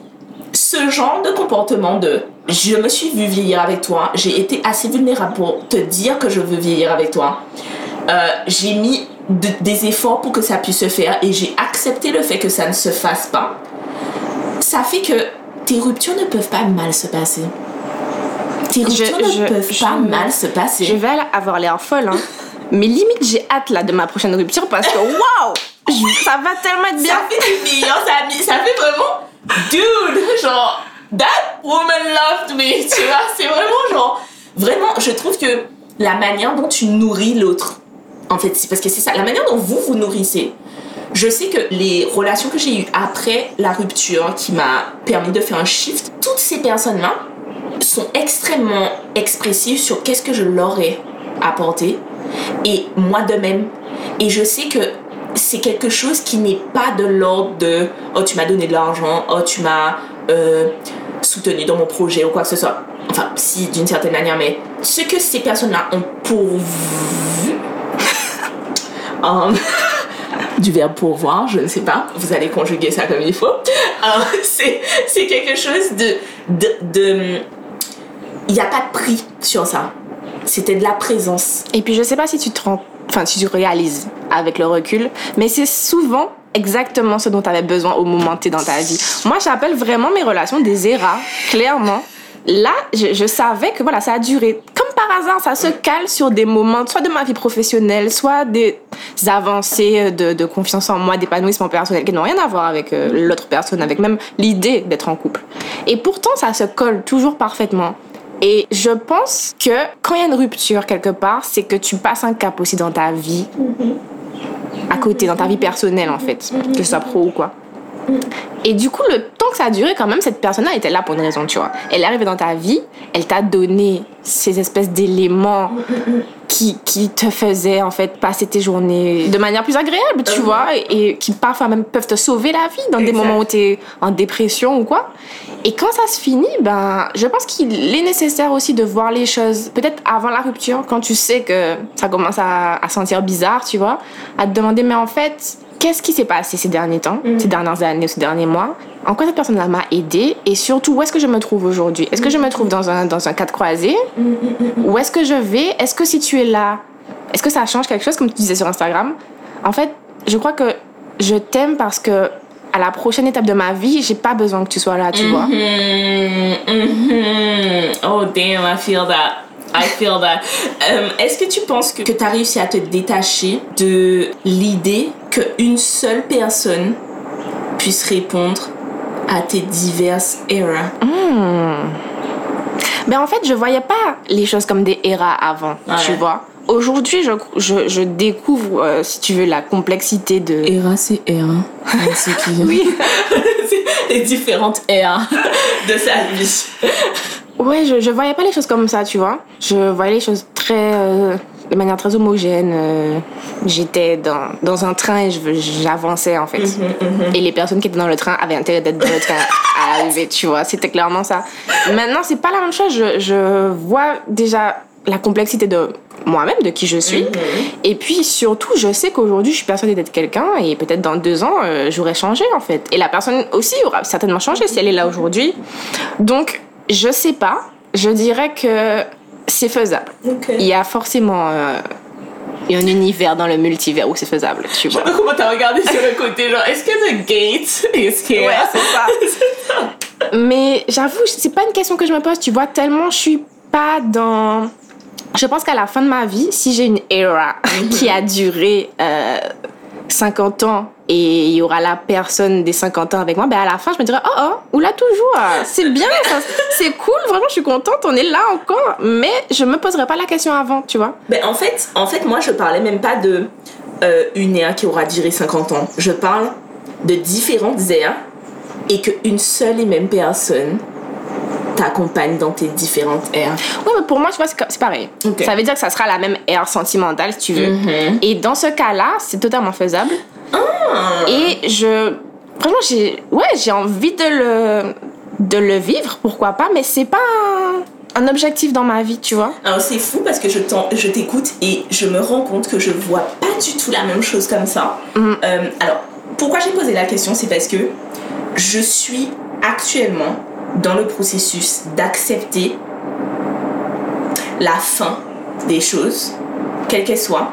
ce genre de comportement de je me suis vu vieillir avec toi j'ai été assez vulnérable pour te dire que je veux vieillir avec toi Euh, j'ai mis de- des efforts pour que ça puisse se faire et j'ai accepté le fait que ça ne se fasse pas ça fait que tes ruptures ne peuvent pas mal se passer tes Je- ruptures ne je- peuvent je- pas mal se passer Je vais avoir l'air folle, hein. Mais limite, j'ai hâte là de ma prochaine rupture parce que waouh! Ça va tellement être bien. Ça fait du meilleur, ça, ça fait vraiment dude, genre that woman loved me, tu vois, c'est vraiment genre vraiment, je trouve que la manière dont tu nourris l'autre, en fait, c'est parce que c'est ça, la manière dont vous vous nourrissez. Je sais que les relations que j'ai eues après la rupture qui m'a permis de faire un shift, toutes ces personnes-là sont extrêmement expressives sur qu'est-ce que je leur ai apporté et moi de même. Et je sais que c'est quelque chose qui n'est pas de l'ordre de oh tu m'as donné de l'argent, oh tu m'as euh, soutenu dans mon projet ou quoi que ce soit. Enfin, si d'une certaine manière, mais ce que ces personnes-là ont pourvu. Um, du verbe pourvoir, je ne sais pas, vous allez conjuguer ça comme il faut. Euh, c'est quelque chose de. de, de il n'y a pas de prix sur ça. C'était de la présence. Et puis je sais pas si tu te rends, enfin si tu réalises avec le recul, mais c'est souvent exactement ce dont tu avais besoin au moment es dans ta vie. Moi, j'appelle vraiment mes relations des eras, clairement. Là, je, savais que voilà, ça a duré. Comme par hasard, ça se cale sur des moments, soit de ma vie professionnelle, soit des avancées de, confiance en moi, d'épanouissement personnel, qui n'ont rien à voir avec euh, l'autre personne, avec même l'idée d'être en couple. Et pourtant, ça se colle toujours parfaitement. Et je pense que quand il y a une rupture quelque part, c'est que tu passes un cap aussi dans ta vie, à côté, dans ta vie personnelle en fait, que ce soit pro ou quoi. Et du coup, le temps que ça a duré, quand même, cette personne-là était là pour une raison, tu vois. Elle est arrivée dans ta vie, elle t'a donné ces espèces d'éléments qui, qui te faisaient, en fait, passer tes journées de manière plus agréable, tu vois, et, qui parfois même peuvent te sauver la vie dans des moments où tu es en dépression ou quoi. Et quand ça se finit, ben, je pense qu'il est nécessaire aussi de voir les choses, peut-être avant la rupture, quand tu sais que ça commence à, à sentir bizarre, tu vois, à te demander, mais en fait, qu'est-ce qui s'est passé ces derniers temps, ces dernières années, ces derniers mois? En quoi cette personne-là m'a aidé Et surtout, où est-ce que je me trouve aujourd'hui? Est-ce que je me trouve dans un, dans un cadre croisé? Où est-ce que je vais? Est-ce que si tu es là, est-ce que ça change quelque chose, comme tu disais sur Instagram? En fait, je crois que je t'aime parce que à la prochaine étape de ma vie, j'ai pas besoin que tu sois là, tu vois. Mhm, mhm. Oh damn, I feel that. I feel that. Euh, Est-ce que tu penses que, que tu as réussi à te détacher de l'idée qu'une seule personne puisse répondre à tes diverses erreurs Mais en fait, je voyais pas les choses comme des eras avant, tu Ouais. vois. Aujourd'hui, je, je, je découvre, euh, si tu veux, la complexité de. Era, c'est R. Oui. Les différentes eras de sa vie. Ouais, je, je voyais pas les choses comme ça, tu vois. Je voyais les choses très. euh, de manière très homogène. euh, J'étais dans, dans un train et j'avançais, en fait. Et les personnes qui étaient dans le train avaient intérêt d'être dans le train à arriver, tu vois. C'était clairement ça. Maintenant, c'est pas la même chose. Je, je vois déjà la complexité de moi-même, de qui je suis. Et puis surtout, je sais qu'aujourd'hui, je suis persuadée d'être quelqu'un et peut-être dans deux ans, euh, j'aurais changé en fait. Et la personne aussi aura certainement changé si elle est là aujourd'hui. Donc, je sais pas. Je dirais que c'est faisable. Il y a forcément euh, un univers dans le multivers où c'est faisable, tu vois. Comment t'as regardé sur le côté, genre, est-ce que The Gate est here? Ouais, c'est ça. Mais j'avoue, c'est pas une question que je me pose. Tu vois, tellement je suis pas dans je pense qu'à la fin de ma vie, si j'ai une era qui a duré euh, 50 ans et il y aura la personne des 50 ans avec moi, ben à la fin, je me dirais, oh, oh, ou là toujours, c'est bien, c'est cool, vraiment, je suis contente, on est là encore, mais je me poserai pas la question avant, tu vois. Ben, en, fait, en fait, moi, je parlais même pas de euh, une ère qui aura duré 50 ans. Je parle de différentes ères et qu'une seule et même personne t'accompagne dans tes différentes ères. Oui, mais pour moi, tu vois, c'est pareil. Ça veut dire que ça sera la même ère sentimentale, si tu veux. Mhm. Et dans ce cas-là, c'est totalement faisable. Ah. Et je. Vraiment, j'ai. Ouais, j'ai envie de le. de le vivre, pourquoi pas, mais c'est pas un, objectif dans ma vie, tu vois. Alors c'est fou parce que je je t'écoute et je me rends compte que je vois pas du tout la même chose comme ça. Mhm. Euh, alors, pourquoi j'ai posé la question C'est parce que je suis actuellement dans le processus d'accepter la fin des choses, quelles qu'elles soient,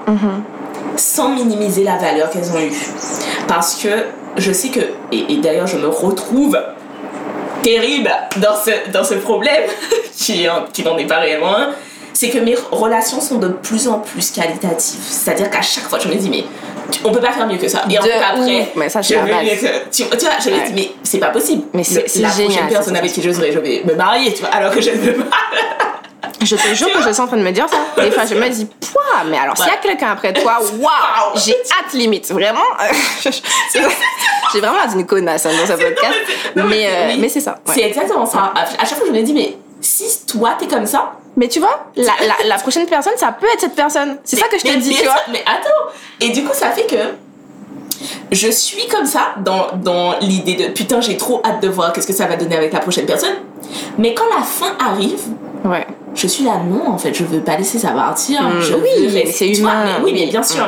sans minimiser la valeur qu'elles ont eue. Parce que je sais que, et, et d'ailleurs je me retrouve terrible dans ce, dans ce problème, qui, qui n'en est pas réellement un, c'est que mes relations sont de plus en plus qualitatives. C'est-à-dire qu'à chaque fois, je me dis, mais on peut pas faire mieux que ça. Et en De fait, après, ouf. Mais ça, je dis que- tu, vois, je Ouais. dis, mais c'est pas possible. Mais c'est- La génial, prochaine personne avec qui je serai, je vais me marier, tu vois, alors que je ne veux pas. Je te jure que je suis en train de me dire ça. Des fois, je me dis, pouah, mais alors, s'il y a quelqu'un après toi, waouh, j'ai hâte limite. Vraiment, j'ai vraiment l'air d'une connasse hein, dans ce podcast. non, mais euh, mais c'est ça. ouais. C'est exactement ça. À chaque fois, je me dis, mais si toi, t'es comme ça, Mais tu vois, la, la, la prochaine personne, ça peut être cette personne. C'est ça que je te dis, tu ça- vois. Mais attends Et du coup, ça fait que je suis comme ça dans, dans l'idée de putain, j'ai trop hâte de voir qu'est-ce que ça va donner avec la prochaine personne. Mais quand la fin arrive, Ouais. je suis là, non, en fait, je veux pas laisser ça partir. Mm, je oui, c'est vois, humain, mais oui, mais bien sûr.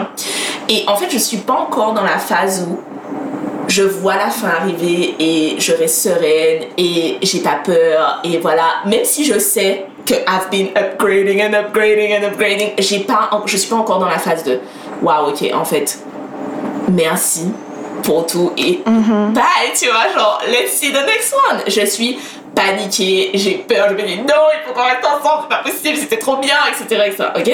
Et en fait, je suis pas encore dans la phase où je vois la fin arriver et je reste sereine et j'ai pas peur et voilà. Même si je sais que I've been upgrading and upgrading and upgrading j'ai pas je suis pas encore dans la phase de waouh ok en fait merci pour tout et bye tu vois genre let's see the next one. Je suis paniquée j'ai peur je me dis non il faut qu'on reste ensemble c'est pas possible c'était trop bien etc etc ok?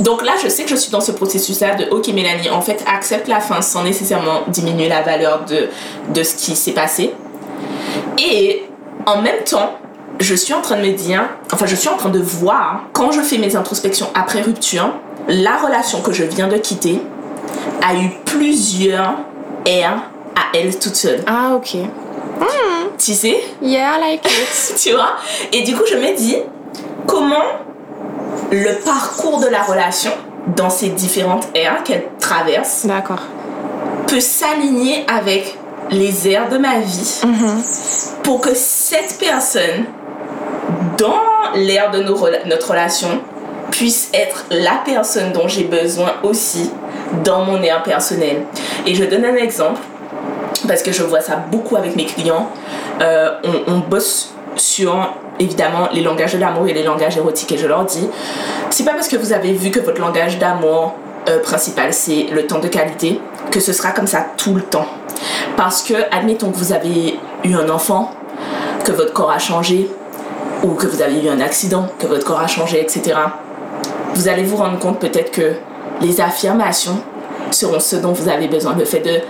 Donc là, je sais que je suis dans ce processus-là de OK, Mélanie, en fait, accepte la fin sans nécessairement diminuer la valeur de, de ce qui s'est passé. Et en même temps, je suis en train de me dire, enfin, je suis en train de voir, quand je fais mes introspections après rupture, la relation que je viens de quitter a eu plusieurs ères à elle toute seule. Ah, ok. Tu sais? Yeah, I like it. tu vois? Et du coup, je me dis, comment le parcours de la relation dans ces différentes ères qu'elle traverse peut s'aligner avec les ères de ma vie pour que cette personne, dans l'ère de nos notre relation, puisse être la personne dont j'ai besoin aussi dans mon ère personnelle. Et je donne un exemple parce que je vois ça beaucoup avec mes clients. Euh, on, on bosse sur évidemment les langages de l'amour et les langages érotiques et je leur dis c'est pas parce que vous avez vu que votre langage d'amour euh, principal c'est le temps de qualité que ce sera comme ça tout le temps. Parce que admettons que vous avez eu un enfant que votre corps a changé ou que vous avez eu un accident que votre corps a changé etc vous allez vous rendre compte peut-être que les affirmations seront ce dont vous avez besoin. Le fait de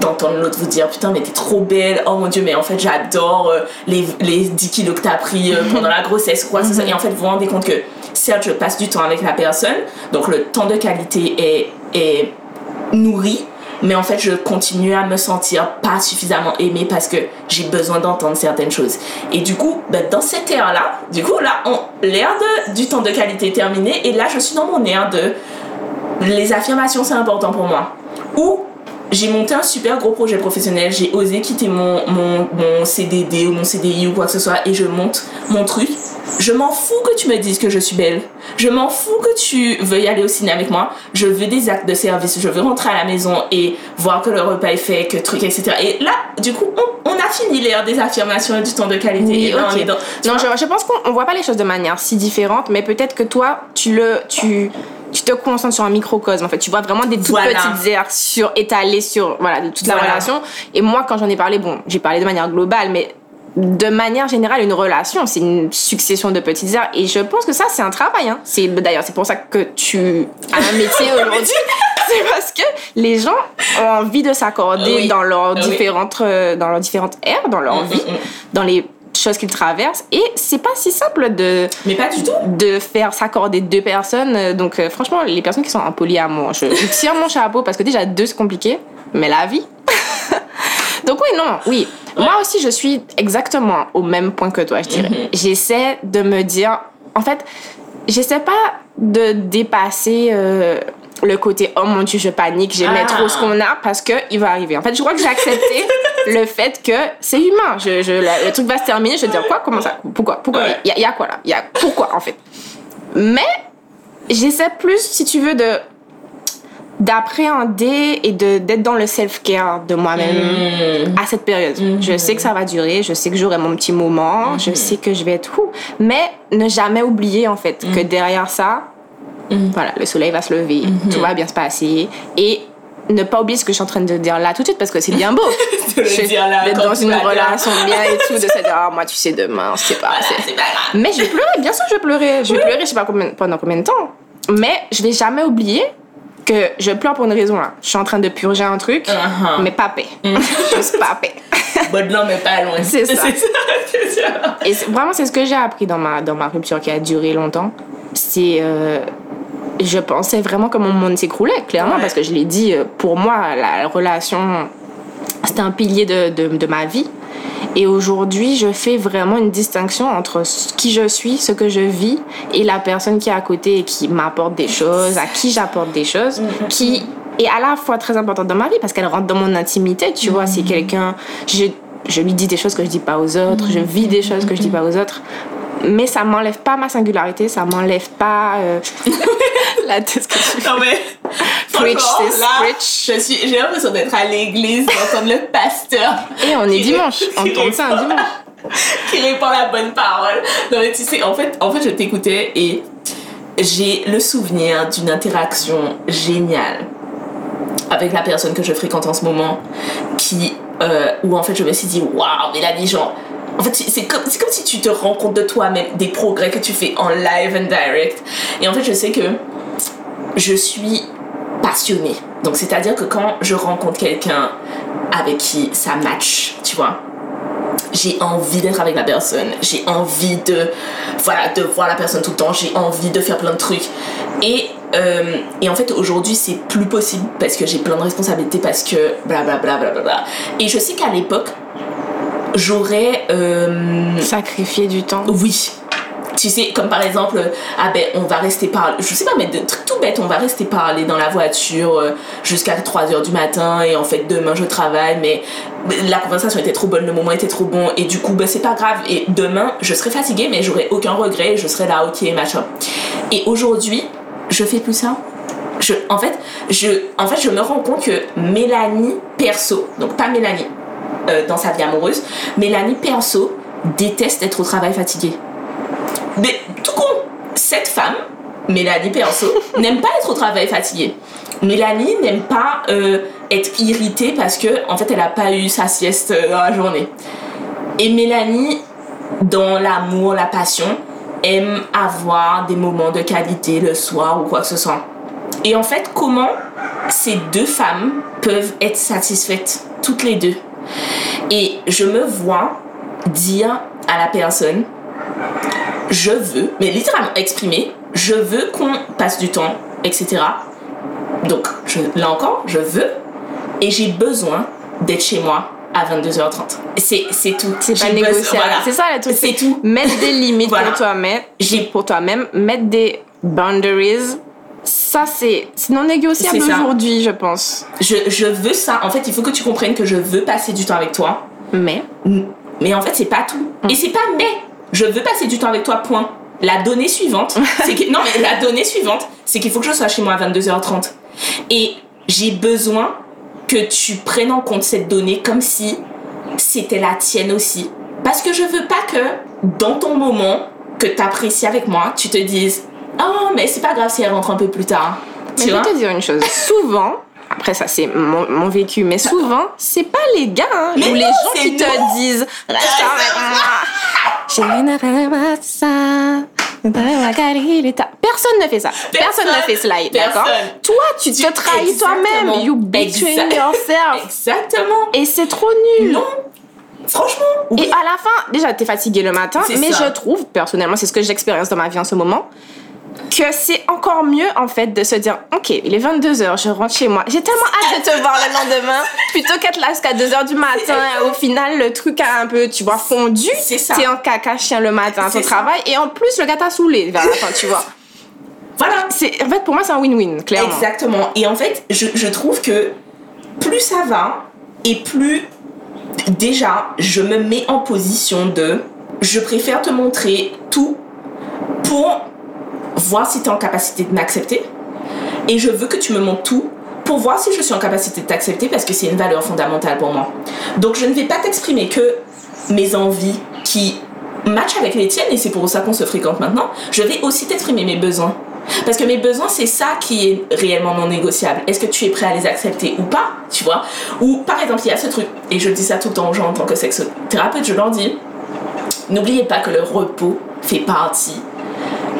d'entendre l'autre vous dire putain mais t'es trop belle, oh mon dieu mais en fait j'adore euh, les, les 10 kilos que t'as pris euh, pendant la grossesse quoi soit. Et en fait vous vous rendez compte que certes je passe du temps avec la personne, donc le temps de qualité est, est nourri, mais en fait je continue à me sentir pas suffisamment aimée parce que j'ai besoin d'entendre certaines choses. Et du coup, ben, dans cette ère-là, du coup là, on- l'ère de- du temps de qualité est terminée et là je suis dans mon ère de les affirmations c'est important pour moi. Ou j'ai monté un super gros projet professionnel, j'ai osé quitter mon, mon, mon CDD ou mon CDI ou quoi que ce soit et je monte mon truc. Je m'en fous que tu me dises que je suis belle. Je m'en fous que tu veuilles aller au ciné avec moi. Je veux des actes de service. Je veux rentrer à la maison et voir que le repas est fait, que truc, etc. Et là, du coup, on, on a fini l'ère des affirmations et du temps de qualité. Oui, et là, on ok. est dans- Non, je, je pense qu'on on voit pas les choses de manière si différente, mais peut-être que toi, tu le, tu, tu te concentres sur un microcosme. En fait, tu vois vraiment des toutes Voilà. petites aires sur étalées sur voilà de toute la Voilà. relation. Et moi, quand j'en ai parlé, bon, j'ai parlé de manière globale, mais de manière générale, une relation, c'est une succession de petites heures. Et je pense que ça, c'est un travail. Hein. C'est d'ailleurs, c'est pour ça que tu as un métier aujourd'hui. c'est parce que les gens ont envie de s'accorder Oui. dans leurs Oui. différentes, euh, dans leurs différentes ères, dans leur Mm, vie, mm, mm. dans les choses qu'ils traversent. Et c'est pas si simple de Mais pas du tout. de faire s'accorder deux personnes. Donc, euh, franchement, les personnes qui sont en polyamour, je, je tire mon chapeau parce que déjà, deux, c'est compliqué, mais la vie. Donc, oui, non, oui. Moi aussi, je suis exactement au même point que toi, je dirais. Mhm. J'essaie de me dire. En fait, j'essaie pas de dépasser. euh, le côté oh mon dieu je panique j'aimais Ah. trop ce qu'on a parce que il va arriver. En fait je crois que j'ai accepté le fait que c'est humain. Je, je, le truc va se terminer je vais dire quoi? Comment ça? Pourquoi? Pourquoi? Ouais. il y, a- il y a quoi là? Il y a pourquoi en fait mais j'essaie plus, si tu veux, de d'appréhender et de d'être dans le self-care de moi-même Mm. à cette période. Je sais que ça va durer, je sais que j'aurai mon petit moment, je sais que je vais être fou, mais ne jamais oublier en fait que derrière ça, voilà, le soleil va se lever, tout va bien se passer et ne pas oublier ce que je suis en train de dire là tout de suite parce que c'est bien beau De Je- d'être dans une relation bien et tout de se dire ah moi tu sais demain c'est pas Voilà, c'est- pas grave. mais je vais pleurer, bien sûr je vais pleurer. Je vais pleurer, je sais pas combien- pendant combien de temps. Mais je vais jamais oublier que je pleure pour une raison là. Je suis en train de purger un truc, Uh-huh. mais pas paix. Juste pas paix. Bonne mais pas loin. C'est ça. C'est ça. Et vraiment, c'est ce que j'ai appris dans ma, dans ma rupture qui a duré longtemps. C'est. euh, je pensais vraiment que mon monde s'écroulait, clairement, Ouais. parce que je l'ai dit, euh, pour moi, la relation, c'était un pilier de, de, de ma vie. Et aujourd'hui, je fais vraiment une distinction entre qui je suis, ce que je vis, et la personne qui est à côté et qui m'apporte des choses, à qui j'apporte des choses, qui est à la fois très importante dans ma vie parce qu'elle rentre dans mon intimité, tu vois. C'est quelqu'un. Je, je lui dis des choses que je dis pas aux autres, je vis des choses que je dis pas aux autres. Mais ça m'enlève pas ma singularité, ça m'enlève pas euh, la tête que je Non, mais. Preach, là, preach. Je suis, j'ai l'impression d'être à l'église, d'entendre le pasteur. Et on est dimanche, on tourne ça un dimanche. qui répand la bonne parole. Non, mais tu sais, en fait, en fait je t'écoutais et j'ai le souvenir d'une interaction géniale avec la personne que je fréquente en ce moment qui euh, où en fait je me suis dit waouh Mélanie genre en fait c'est comme, si tu te rends compte de toi-même des progrès que tu fais en live and direct et en fait je sais que je suis passionnée donc c'est à dire que quand je rencontre quelqu'un avec qui ça match tu vois j'ai envie d'être avec la personne, j'ai envie de, voilà, de voir la personne tout le temps, j'ai envie de faire plein de trucs. Et, euh, et en fait, aujourd'hui, c'est plus possible parce que j'ai plein de responsabilités, parce que blablabla. Bla, bla, bla. Et je sais qu'à l'époque, j'aurais. euh, Sacrifier du temps. oui. Tu sais, comme par exemple, ah ben on va rester parler, je sais pas, mais de trucs tout bêtes, on va rester parler dans la voiture euh, jusqu'à 3h du matin et en fait demain je travaille, mais la conversation était trop bonne, le moment était trop bon et du coup ben c'est pas grave et demain je serai fatiguée mais j'aurai aucun regret, je serai là ok machin. Et aujourd'hui, je fais plus ça. Je, en, fait, je, en fait, je me rends compte que Mélanie perso, donc pas Mélanie euh, dans sa vie amoureuse, Mélanie perso déteste être au travail fatiguée. Mais tout con, cette femme, Mélanie perso, n'aime pas être au travail fatiguée. Mélanie n'aime pas euh, être irritée parce que en fait elle a pas eu sa sieste euh, dans la journée. Et Mélanie, dans l'amour, la passion, aime avoir des moments de qualité le soir ou quoi que ce soit. Et en fait, comment ces deux femmes peuvent être satisfaites, toutes les deux? Et je me vois dire à la personne, je veux, mais littéralement exprimer, je veux qu'on passe du temps, etc. Donc, je, là encore, je veux et j'ai besoin d'être chez moi à 22h30. C'est, c'est tout. C'est pas négociable. voilà. C'est ça le truc. C'est tout. Mettre des limites Voilà. pour toi-même. J'ai- Pour toi-même. Mettre des boundaries. Ça, c'est non négociable aujourd'hui, je pense. Je, je veux ça. En fait, il faut que tu comprennes que je veux passer du temps avec toi. Mais? Mais en fait, c'est pas tout. Mm. Et c'est pas mais. Je veux passer du temps avec toi, point. La donnée suivante, c'est que. Non, mais la donnée suivante, c'est qu'il faut que je sois chez moi à 22h30. Et j'ai besoin que tu prennes en compte cette donnée comme si c'était la tienne aussi. Parce que je veux pas que dans ton moment que tu apprécies avec moi, tu te dises Oh, mais c'est pas grave si elle rentre un peu plus tard. Mais Tu je vais te dire une chose. Souvent, après ça c'est mon, mon vécu, mais souvent c'est pas les gars hein, Mais ou les gens qui nous. te disent reste avec moi. Personne ne fait ça. Personne, ne fait cela, d'accord? Personne. Toi, tu te trahis toi-même. You betray Exact- yourself. Exactement. Et c'est trop nul. Non. Franchement. Et à la fin, déjà, t'es fatigué le matin, mais ça. je trouve, personnellement, c'est ce que j'expérience dans ma vie en ce moment, que c'est encore mieux, en fait, de se dire, OK, il est 22h, je rentre chez moi. J'ai tellement hâte de te voir le lendemain, plutôt qu'être là jusqu'à 2h du matin. Au final, le truc a un peu, tu vois, fondu. C'est ça. T'es en caca chien le matin ton ça. travail, et en plus, le gars t'a saoulé vers la fin, tu vois. Voilà. C'est, en fait, pour moi, c'est un win-win, clairement. Exactement. Et en fait, je, je trouve que plus ça va et plus déjà je me mets en position de je préfère te montrer tout pour voir si tu es en capacité de m'accepter. Et je veux que tu me montres tout pour voir si je suis en capacité de t'accepter parce que c'est une valeur fondamentale pour moi. Donc je ne vais pas t'exprimer que mes envies qui matchent avec les tiennes et c'est pour ça qu'on se fréquente maintenant. Je vais aussi t'exprimer mes besoins. Parce que mes besoins, c'est ça qui est réellement non négociable. Est-ce que tu es prêt à les accepter ou pas, tu vois? Ou par exemple, il y a ce truc, et je dis ça tout le temps aux gens en tant que sexothérapeute, je leur dis, n'oubliez pas que le repos fait partie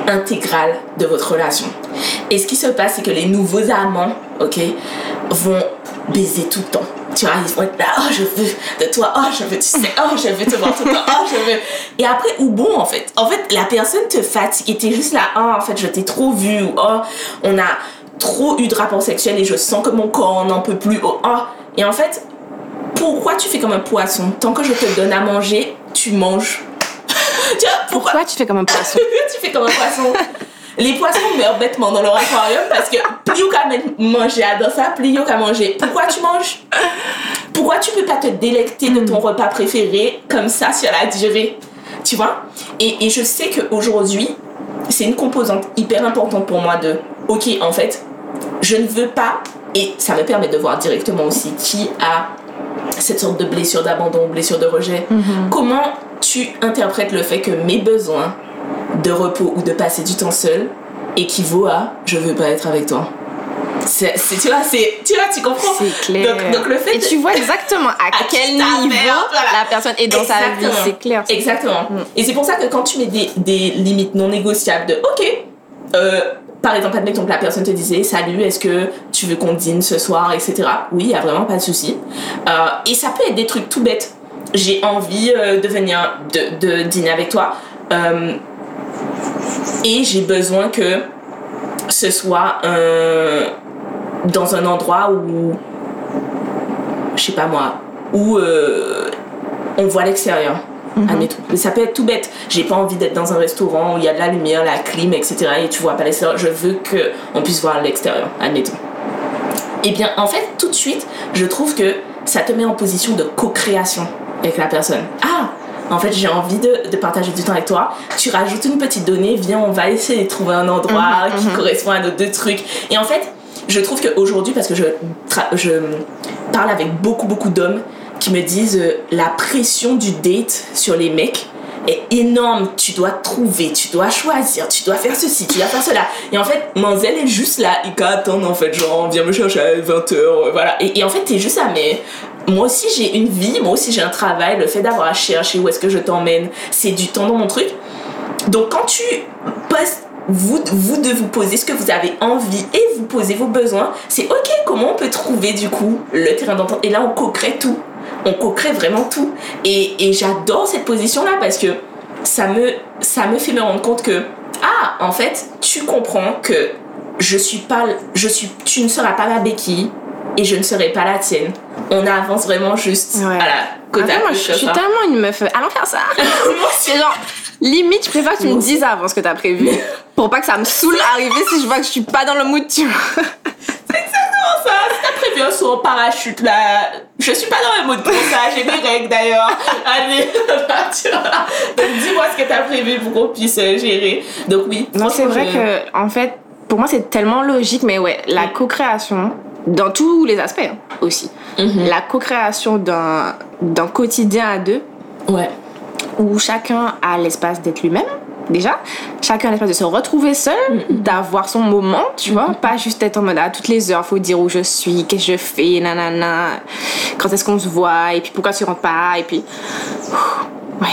intégrale de votre relation. Et ce qui se passe, c'est que les nouveaux amants, ok, vont baiser tout le temps. Tu vois, ils vont être là, oh, je veux de toi, oh, je veux, tu sais, oh, je veux te voir tout le temps, oh, je veux. Et après, ou bon, en fait? En fait, la personne te fatigue et t'es juste là, oh, en fait, je t'ai trop vu, ou oh, on a trop eu de rapports sexuels et je sens que mon corps n'en peut plus, oh, oh. Et en fait, pourquoi tu fais comme un poisson? Tant que je te donne à manger, tu manges. Tu vois, pourquoi Pourquoi tu fais comme un poisson tu fais comme un poisson. Les poissons meurent bêtement dans leur aquarium parce que plus qu'à manger dans ça, plus qu'à manger. Pourquoi tu manges? Pourquoi tu peux pas te délecter de ton repas préféré comme ça sur la durée? Tu vois? Et, et je sais qu'aujourd'hui, c'est une composante hyper importante pour moi de ok, en fait, je ne veux pas, et ça me permet de voir directement aussi qui a cette sorte de blessure d'abandon, blessure de rejet. Comment tu interprètes le fait que mes besoins de repos ou de passer du temps seul équivaut à je veux pas être avec toi c'est, c'est- tu vois c'est tu vois tu comprends C'est clair. donc, donc le fait Et de- tu vois exactement à, À quel niveau mère, voilà. la personne est dans sa vie, Exactement. c'est clair. Exactement. Et c'est pour ça que quand tu mets des, des limites non négociables de OK, euh, par exemple, admettons que la personne te disait Salut, est-ce que tu veux qu'on dîne ce soir, etc. Oui, il n'y a vraiment pas de souci. Euh, et ça peut être des trucs tout bêtes. J'ai envie euh, de venir de, dîner avec toi. euh, et j'ai besoin que ce soit dans un endroit où, je sais pas moi, où on voit l'extérieur. Admettons. Mais ça peut être tout bête. J'ai pas envie d'être dans un restaurant où il y a de la lumière, la clim, etc. et tu vois pas l'extérieur. Je veux que on puisse voir l'extérieur. Admettons. Eh bien, en fait, tout de suite, je trouve que ça te met en position de co-création avec la personne. Ah, en fait, j'ai envie de, de partager du temps avec toi. Tu rajoutes une petite donnée, viens, on va essayer de trouver un endroit qui correspond à nos deux trucs. Et en fait, je trouve qu'aujourd'hui, parce que je, je parle avec beaucoup, beaucoup d'hommes qui me disent euh, la pression du date sur les mecs est énorme. Tu dois trouver, tu dois choisir, tu dois faire ceci, tu dois faire cela. Et en fait, Manzel est juste là, il peut attendre en fait, genre, viens me chercher à 20h, voilà. Et, en fait, t'es juste là, mais moi aussi j'ai une vie, moi aussi j'ai un travail, le fait d'avoir à chercher où est-ce que je t'emmène, c'est du temps dans mon truc. Donc quand tu poses, vous, vous de vous poser ce que vous avez envie et vous posez vos besoins, c'est ok, comment on peut trouver du coup le terrain d'entente Et là on co-crée tout. On co-crée vraiment tout. Et, et j'adore cette position-là parce que ça me, ça me fait me rendre compte que, ah, en fait, tu comprends que je suis pas, je suis, tu ne seras pas ma béquille et je ne serai pas la tienne. On avance vraiment juste Ouais. à la côte Après, à moi, je suis ça. tellement une meuf. Allons faire ça. C'est genre, limite, je préfère que tu me dises avant ce que t'as prévu. Pour pas que ça me saoule arriver si je vois que je suis pas dans le mood, tu vois. Comment ça? Si t'as prévu un saut en parachute là, je suis pas dans le mode pour ça, j'ai mes règles d'ailleurs. Allez, dis-moi ce que t'as prévu pour qu'on puisse gérer. Donc oui. Non, c'est vrai je- que, en fait, pour moi, c'est tellement logique, mais ouais, la co-création, dans tous les aspects hein, aussi, Mhm. la co-création d'un d'un quotidien à deux, Ouais. où chacun a l'espace d'être lui-même, déjà, chacun a l'espace de se retrouver seul, d'avoir son moment, tu vois, pas juste être en mode à toutes les heures, faut dire où je suis, qu'est-ce que je fais, nanana, quand est-ce qu'on se voit, et puis pourquoi tu rentres pas, et puis. Ouais.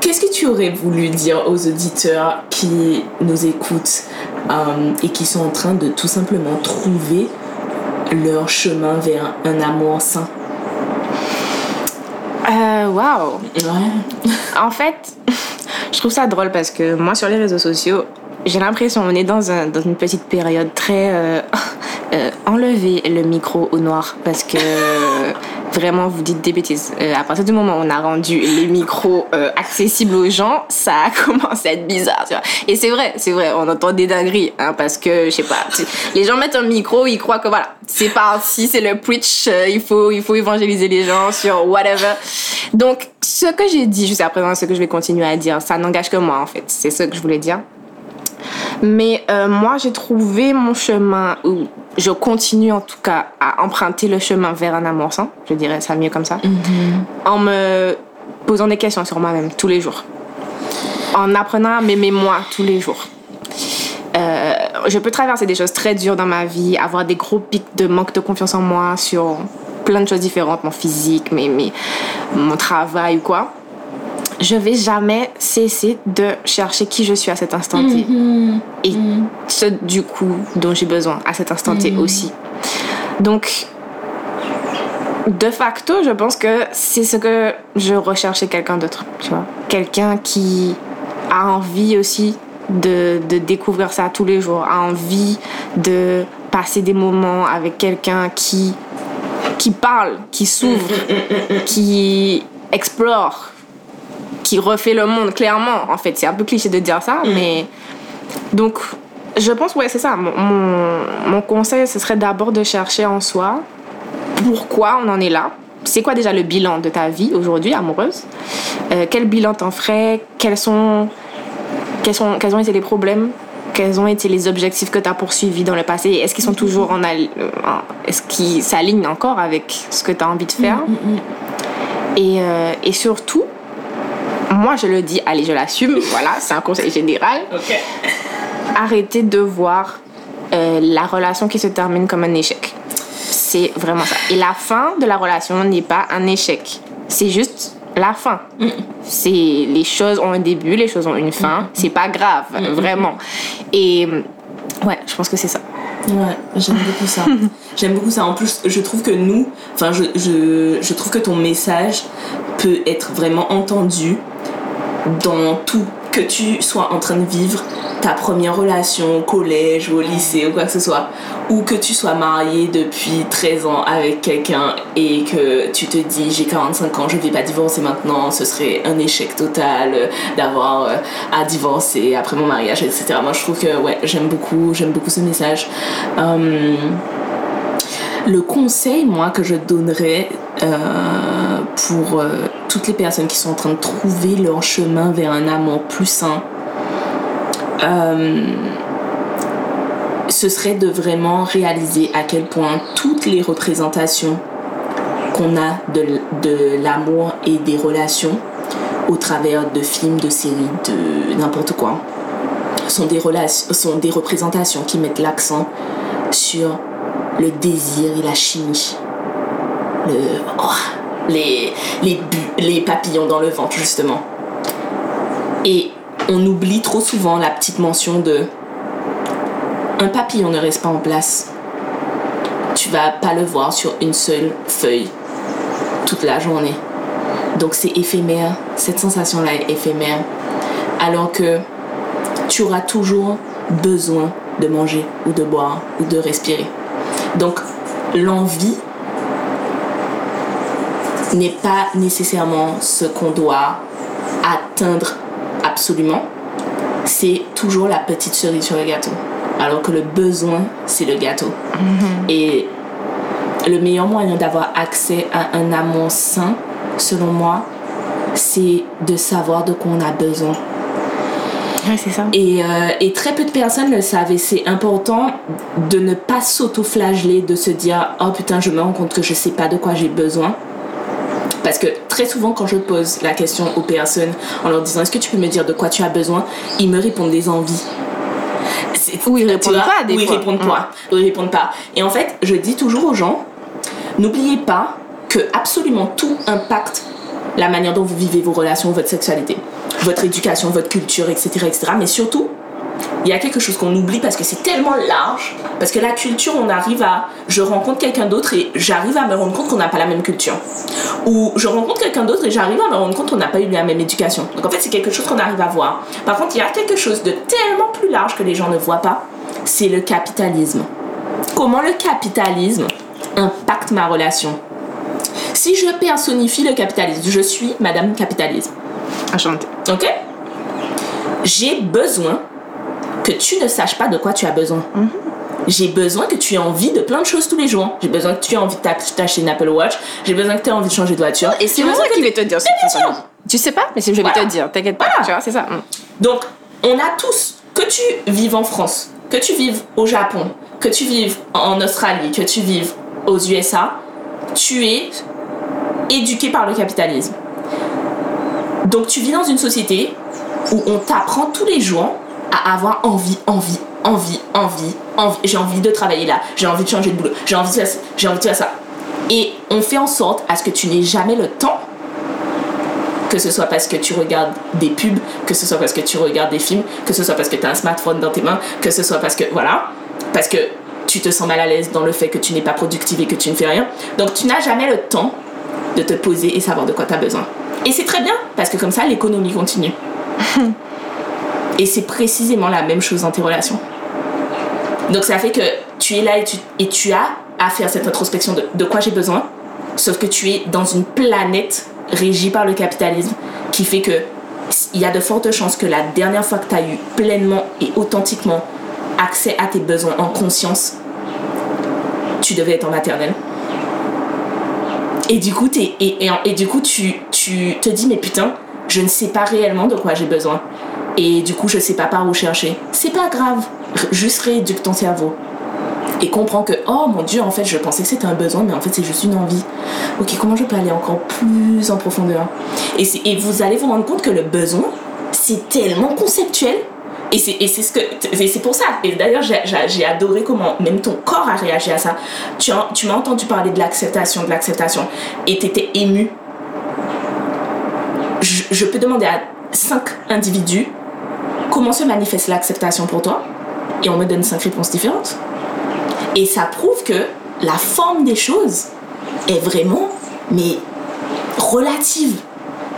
Qu'est-ce que tu aurais voulu dire aux auditeurs qui nous écoutent euh, et qui sont en train de tout simplement trouver leur chemin vers un amour sain? Euh, wow. Ouais. En fait, je trouve ça drôle parce que moi, sur les réseaux sociaux, j'ai l'impression on est dans, un, dans une petite période très... Euh, euh, enlevez le micro au noir parce que vraiment vous dites des bêtises. Euh, à partir du moment où on a rendu les micros euh, accessibles aux gens, ça a commencé à être bizarre. Et c'est vrai, c'est vrai, on entend des dingueries hein, parce que, je sais pas, les gens mettent un micro, ils croient que voilà, c'est parti, c'est le preach, il, faut, il faut évangéliser les gens sur whatever. Donc, ce que j'ai dit jusqu'à présent, ce que je vais continuer à dire, ça n'engage que moi en fait. C'est ce que je voulais dire. Mais euh, moi, j'ai trouvé mon chemin, ou je continue en tout cas à emprunter le chemin vers un amour sain, je dirais ça mieux comme ça, en me posant des questions sur moi-même tous les jours, en apprenant à m'aimer moi tous les jours. Euh, je peux traverser des choses très dures dans ma vie, avoir des gros pics de manque de confiance en moi sur plein de choses différentes, mon physique, mes, mes- mon travail ou quoi. Je vais jamais cesser de chercher qui je suis à cet instant T. Et ce du coup dont j'ai besoin à cet instant T aussi. Donc, de facto, je pense que c'est ce que je recherche chez quelqu'un d'autre, tu vois. Quelqu'un qui a envie aussi de, de découvrir ça tous les jours, a envie de passer des moments avec quelqu'un qui, qui parle, qui s'ouvre, qui explore, qui refait le monde, clairement. En fait, c'est un peu cliché de dire ça, mais donc, je pense, ouais, c'est ça. Mon, mon, mon conseil, ce serait d'abord de chercher en soi pourquoi on en est là. C'est quoi déjà le bilan de ta vie aujourd'hui amoureuse? Euh, Quel bilan t'en ferais? Quels, sont, quels, sont, quels ont été les problèmes? Quels ont été les objectifs que tu as poursuivis dans le passé? Est-ce qu'ils sont toujours en... al- euh, en- Est-ce qu'ils s'alignent encore avec ce que tu as envie de faire? Et, euh, et surtout, moi je le dis, allez, je l'assume, voilà, c'est un conseil général Ok. arrêter de voir euh, la relation qui se termine comme un échec. C'est vraiment ça. Et la fin de la relation n'est pas un échec. C'est juste la fin. C'est les choses ont un début, les choses ont une fin. C'est pas grave, vraiment. Et ouais, je pense que c'est ça. Ouais, j'aime beaucoup ça. j'aime beaucoup ça. En plus, je trouve que nous, enfin, je, je, je trouve que ton message peut être vraiment entendu dans tout. Que tu sois en train de vivre ta première relation au collège ou au lycée ou quoi que ce soit, ou que tu sois marié depuis 13 ans avec quelqu'un et que tu te dis j'ai 45 ans, je vais pas divorcer maintenant, ce serait un échec total euh, d'avoir euh, à divorcer après mon mariage, etc. Moi je trouve que j'aime beaucoup, j'aime beaucoup ce message. Euh, le conseil, moi, que je donnerais pour euh, toutes les personnes qui sont en train de trouver leur chemin vers un amour plus sain, euh, ce serait de vraiment réaliser à quel point toutes les représentations qu'on a de, l'amour et des relations au travers de films, de séries, de n'importe quoi, sont des, sont des représentations qui mettent l'accent sur le désir et la chimie. Le, oh, les, les, les papillons dans le ventre, justement. Et on oublie trop souvent la petite mention de un papillon ne reste pas en place. Tu vas pas le voir sur une seule feuille toute la journée. Donc c'est éphémère, cette sensation-là est éphémère. Alors que tu auras toujours besoin de manger ou de boire ou de respirer. Donc l'envie n'est pas nécessairement ce qu'on doit atteindre absolument. C'est toujours la petite cerise sur le gâteau. Alors que le besoin, c'est le gâteau. Et le meilleur moyen d'avoir accès à un amour sain, selon moi, c'est de savoir de quoi on a besoin. Ouais, c'est ça. Et, euh, et très peu de personnes le savent. Et c'est important de ne pas s'auto-flageller, de se dire Oh putain, je me rends compte que je sais pas de quoi j'ai besoin. Parce que très souvent, quand je pose la question aux personnes en leur disant est-ce que tu peux me dire de quoi tu as besoin, ils me répondent des envies. C'est- Ou ils répondent pas, des ou ils fois. répondent Mm. pas. Ou ils répondent pas. Et en fait, je dis toujours aux gens n'oubliez pas que absolument tout impacte la manière dont vous vivez vos relations, votre sexualité, votre éducation, votre culture, etc. etc. Mais surtout, il y a quelque chose qu'on oublie parce que c'est tellement large. Parce que la culture, on arrive à. Je rencontre quelqu'un d'autre et j'arrive à me rendre compte qu'on n'a pas la même culture. Ou je rencontre quelqu'un d'autre et j'arrive à me rendre compte qu'on n'a pas eu la même éducation. Donc en fait, c'est quelque chose qu'on arrive à voir. Par contre, il y a quelque chose de tellement plus large que les gens ne voient pas c'est le capitalisme. Comment le capitalisme impacte ma relation? Si je personnifie le capitalisme, je suis Madame Capitalisme. Enchantée. Ok? J'ai besoin que tu ne saches pas de quoi tu as besoin. J'ai besoin que tu aies envie de plein de choses tous les jours. J'ai besoin que tu aies envie de t'ach- t'acheter une Apple Watch. J'ai besoin que tu aies envie de changer de voiture. Et c'est moi qui vais te dire. Tu sais pas, mais c'est je vais te dire, t'inquiète pas, Voilà. tu vois, c'est ça. Mm. Donc, on a tous, que tu vives en France, que tu vives au Japon, que tu vives en Australie, que tu vives aux USA, tu es éduqué par le capitalisme. Donc, tu vis dans une société où on t'apprend tous les jours à avoir envie, envie, envie, envie, envie. J'ai envie de travailler là, j'ai envie de changer de boulot, j'ai envie de ça, j'ai envie de faire ça. Et on fait en sorte à ce que tu n'aies jamais le temps que ce soit parce que tu regardes des pubs, que ce soit parce que tu regardes des films, que ce soit parce que tu as un smartphone dans tes mains, que ce soit parce que voilà, parce que tu te sens mal à l'aise dans le fait que tu n'es pas productive et que tu ne fais rien. Donc tu n'as jamais le temps de te poser et savoir de quoi tu as besoin. Et c'est très bien parce que comme ça l'économie continue. et c'est précisément la même chose dans tes relations. Donc ça fait que tu es là et tu, as à faire cette introspection de, quoi j'ai besoin, sauf que tu es dans une planète régie par le capitalisme qui fait que il y a de fortes chances que la dernière fois que tu as eu pleinement et authentiquement accès à tes besoins en conscience, tu devais être en maternelle. Et du coup tu, tu te dis, mais putain, je ne sais pas réellement de quoi j'ai besoin. Et du coup, je sais pas par où chercher. C'est pas grave. Juste rééduque ton cerveau. Et comprends que, oh mon dieu, en fait, je pensais que c'était un besoin, mais en fait, c'est juste une envie. Ok, comment je peux aller encore plus en profondeur? Et, vous allez vous rendre compte que le besoin, c'est tellement conceptuel. Et c'est, c'est pour ça. Et d'ailleurs, j'ai, adoré comment même ton corps a réagi à ça. Tu m'as entendu parler de l'acceptation, de l'acceptation, et t'étais ému. Je, je peux demander à cinq individus comment se manifeste l'acceptation pour toi, et on me donne cinq réponses différentes. Et ça prouve que la forme des choses est vraiment, mais relative.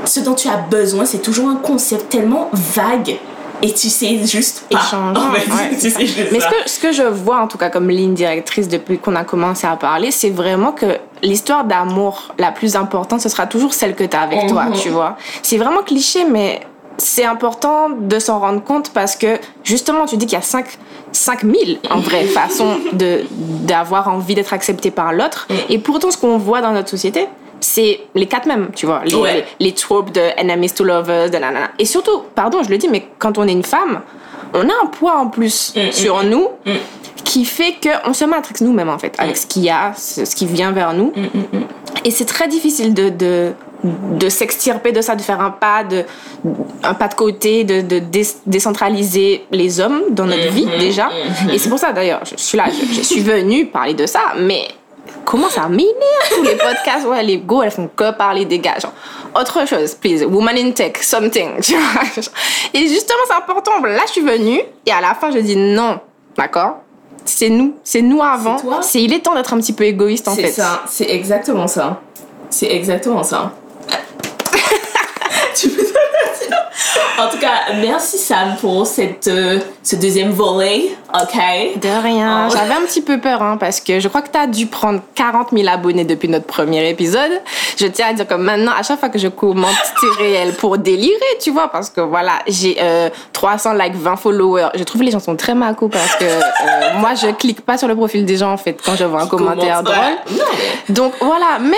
Ce dont tu as besoin, c'est toujours un concept tellement vague. Et tu sais juste pas. Ouais, tu sais juste Mais ce que, ce que je vois en tout cas comme ligne directrice depuis qu'on a commencé à parler, c'est vraiment que l'histoire d'amour la plus importante, ce sera toujours celle que tu as avec toi, Mhm. tu vois. C'est vraiment cliché, mais c'est important de s'en rendre compte parce que justement, tu dis qu'il y a 5 5000 en vrai façons de d'avoir envie d'être accepté par l'autre Mm. et pourtant ce qu'on voit dans notre société c'est les quatre mêmes, tu vois, les, Ouais. les, les tropes de enemies to lovers, de nanana. Et surtout, pardon, je le dis, mais quand on est une femme, on a un poids en plus Mm, mm, sur nous mm. qui fait qu'on se matrix nous-mêmes en fait, avec ce qu'il y a, ce, ce qui vient vers nous. Mm, mm, mm. Et c'est très difficile de, de, de s'extirper de ça, de faire un pas de, un pas de côté, de, de dé- décentraliser les hommes dans notre vie Mhm, déjà. mhm. Et c'est pour ça d'ailleurs, je suis là, je, je suis venue parler de ça, mais comment ça m'énerve tous les podcasts ouais les go elles font que parler des gars genre autre chose please woman in tech something tu vois et justement c'est important là je suis venue et à la fin je dis non d'accord c'est nous c'est nous avant C'est c'est il est temps d'être un petit peu égoïste en C'est fait ça, c'est exactement ça. C'est exactement ça. tu peux En tout cas, merci Sam pour cette, euh, ce deuxième volet, ok De rien. Oh. J'avais un petit peu peur, hein, parce que je crois que tu as dû prendre 40 000 abonnés depuis notre premier épisode. Je tiens à dire que maintenant, à chaque fois que je commente, c'est réel pour délirer, tu vois, parce que voilà, j'ai euh, 300 likes, 20 followers. Je trouve que les gens sont très macos parce que euh, moi, je clique pas sur le profil des gens, en fait, quand je vois un commentaire drôle. Non. Donc voilà, mais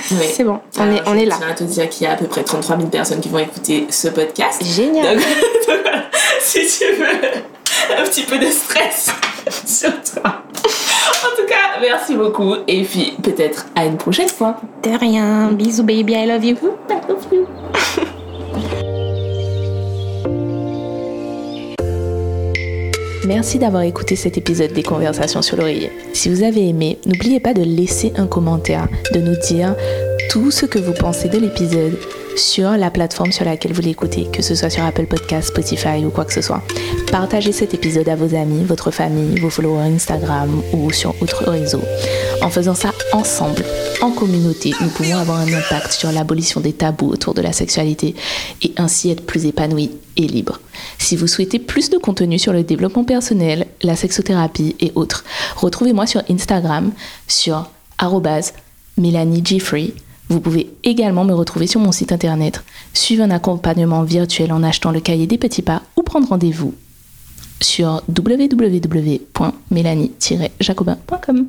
c'est bon, on est, Alors, on est là. Je tiens à te dire qu'il y a à peu près 33 000 personnes qui vont écouter ce podcast. Génial. Donc, si tu veux un petit peu de stress sur toi. En tout cas, merci beaucoup. Et puis, peut-être à une prochaine fois. De rien. Bisous, baby. I love you. I love you. Merci d'avoir écouté cet épisode des Conversations sur l'oreiller. Si vous avez aimé, n'oubliez pas de laisser un commentaire, de nous dire tout ce que vous pensez de l'épisode sur la plateforme sur laquelle vous l'écoutez, que ce soit sur Apple Podcast, Spotify ou quoi que ce soit. Partagez cet épisode à vos amis, votre famille, vos followers Instagram ou sur autres réseaux. En faisant ça ensemble, en communauté, nous pouvons avoir un impact sur l'abolition des tabous autour de la sexualité et ainsi être plus épanouis et libres. Si vous souhaitez plus de contenu sur le développement personnel, la sexothérapie et autres, retrouvez-moi sur Instagram sur Giffrey. Vous pouvez également me retrouver sur mon site internet, suivre un accompagnement virtuel en achetant le cahier des petits pas ou prendre rendez-vous sur www.mélanie-jacobin.com.